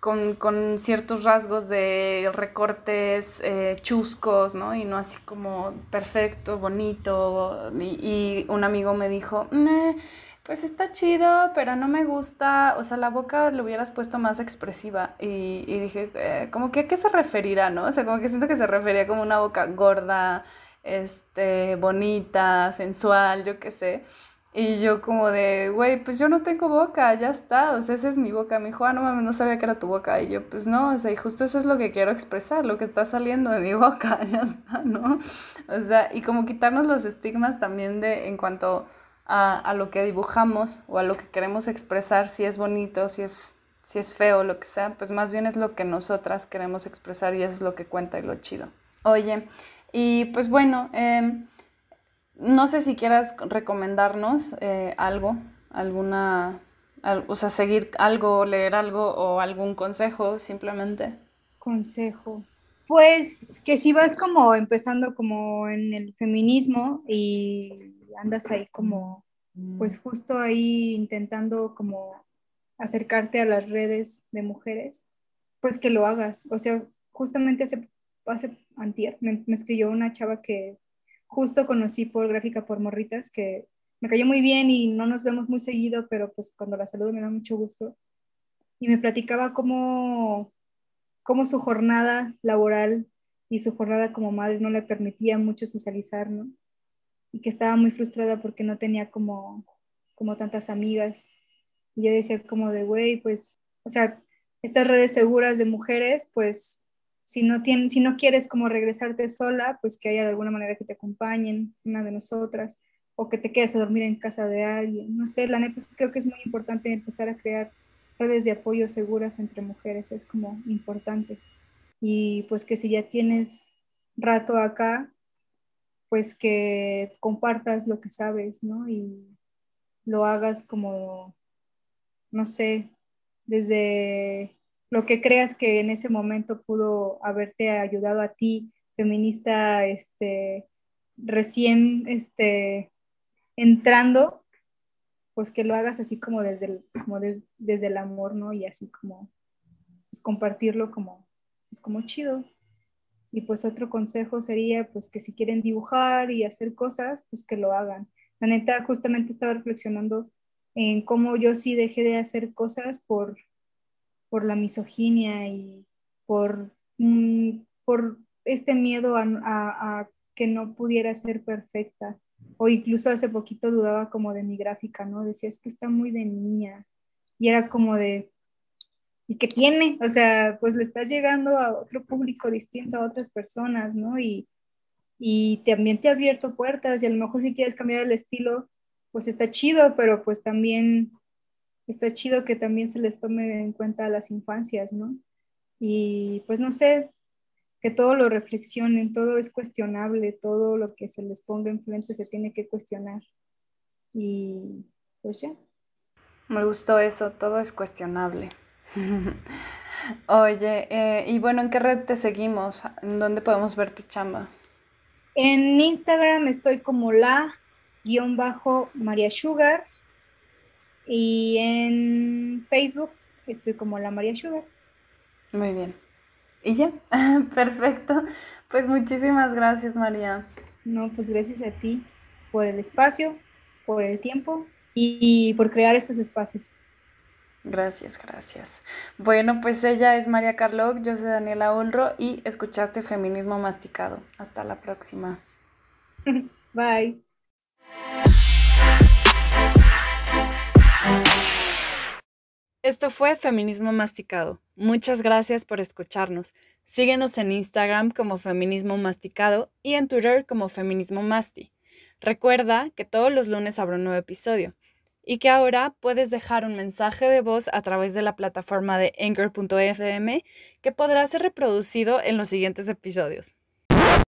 con, ciertos rasgos de recortes eh, chuscos, ¿no? Y no así como perfecto, bonito. Y, un amigo me dijo, pues está chido, pero no me gusta, o sea, la boca lo hubieras puesto más expresiva. Y, dije, eh, como que a qué se referirá, ¿no? O sea, como que siento que se refería como una boca gorda, este, bonita, sensual, yo qué sé. Y yo como de, güey, pues yo no tengo boca, ya está, o sea, esa es mi boca. Me dijo, ah, no mames, no sabía que era tu boca. Y yo, pues no, o sea, y justo eso es lo que quiero expresar, lo que está saliendo de mi boca, ya está, ¿no? O sea, y como quitarnos los estigmas también de, en cuanto a, a lo que dibujamos o a lo que queremos expresar, si es bonito, si es, si es feo, lo que sea, pues más bien es lo que nosotras queremos expresar y eso es lo que cuenta y lo chido. Oye, y pues bueno, em, no sé si quieras recomendarnos eh, algo, alguna, o sea, seguir algo, leer algo o algún consejo simplemente. Consejo. Pues que si vas como empezando como en el feminismo y andas ahí como, pues justo ahí intentando como acercarte a las redes de mujeres, pues que lo hagas. O sea, justamente hace hace antier, me, escribió una chava que justo conocí por gráfica por morritas, que me cayó muy bien y no nos vemos muy seguido, pero pues cuando la saludo me da mucho gusto. Y me platicaba cómo, cómo su jornada laboral y su jornada como madre no le permitía mucho socializar, ¿no? Y que estaba muy frustrada porque no tenía como, como tantas amigas. Y yo decía como de, güey, pues, o sea, estas redes seguras de mujeres, pues si no, si no quieres como regresarte sola, pues que haya de alguna manera que te acompañen, una de nosotras, o que te quedes a dormir en casa de alguien. No sé, la neta creo que es muy importante empezar a crear redes de apoyo seguras entre mujeres es como importante. Y pues que si ya tienes rato acá, pues que compartas lo que sabes, ¿no? Y lo hagas como, no sé, desde lo que creas que en ese momento pudo haberte ayudado a ti, feminista, este, recién, este, entrando, pues que lo hagas así como desde el, como desde el amor, ¿no? Y así como pues, compartirlo como, pues, como chido. Y pues otro consejo sería pues que si quieren dibujar y hacer cosas, pues que lo hagan. La neta, justamente estaba reflexionando en cómo yo sí dejé de hacer cosas por, por la misoginia y por, mm, por este miedo a, a, que no pudiera ser perfecta. O incluso hace poquito dudaba como de mi gráfica, ¿no? Decía, es que está muy de niña. Y era como de, ¿y qué tiene? O sea, pues le estás llegando a otro público distinto, a otras personas, ¿no? Y, y también te ha abierto puertas y a lo mejor si quieres cambiar el estilo, pues está chido, pero pues también está chido que también se les tome en cuenta a las infancias, ¿no? Y pues no sé, que todo lo reflexionen, todo es cuestionable, todo lo que se les ponga enfrente se tiene que cuestionar. Y pues ya. Me gustó eso, todo es cuestionable. Oye, eh, y bueno, ¿en qué red te seguimos? ¿En dónde podemos ver tu chamba? En Instagram estoy como la guion bajo María Sugar y en Facebook estoy como la María Sugar. Muy bien. ¿Y ya? Perfecto. Pues muchísimas gracias, María. No, pues gracias a ti por el espacio, por el tiempo y por crear estos espacios. Gracias, gracias. Bueno, pues ella es María Carloc, yo soy Daniela Ulro y escuchaste Feminismo Masticado. Hasta la próxima. Bye. Esto fue Feminismo Masticado. Muchas gracias por escucharnos. Síguenos en Instagram como Feminismo Masticado y en Twitter como Feminismo Masti. Recuerda que todos los lunes habrá un nuevo episodio y que ahora puedes dejar un mensaje de voz a través de la plataforma de anchor.fm que podrá ser reproducido en los siguientes episodios.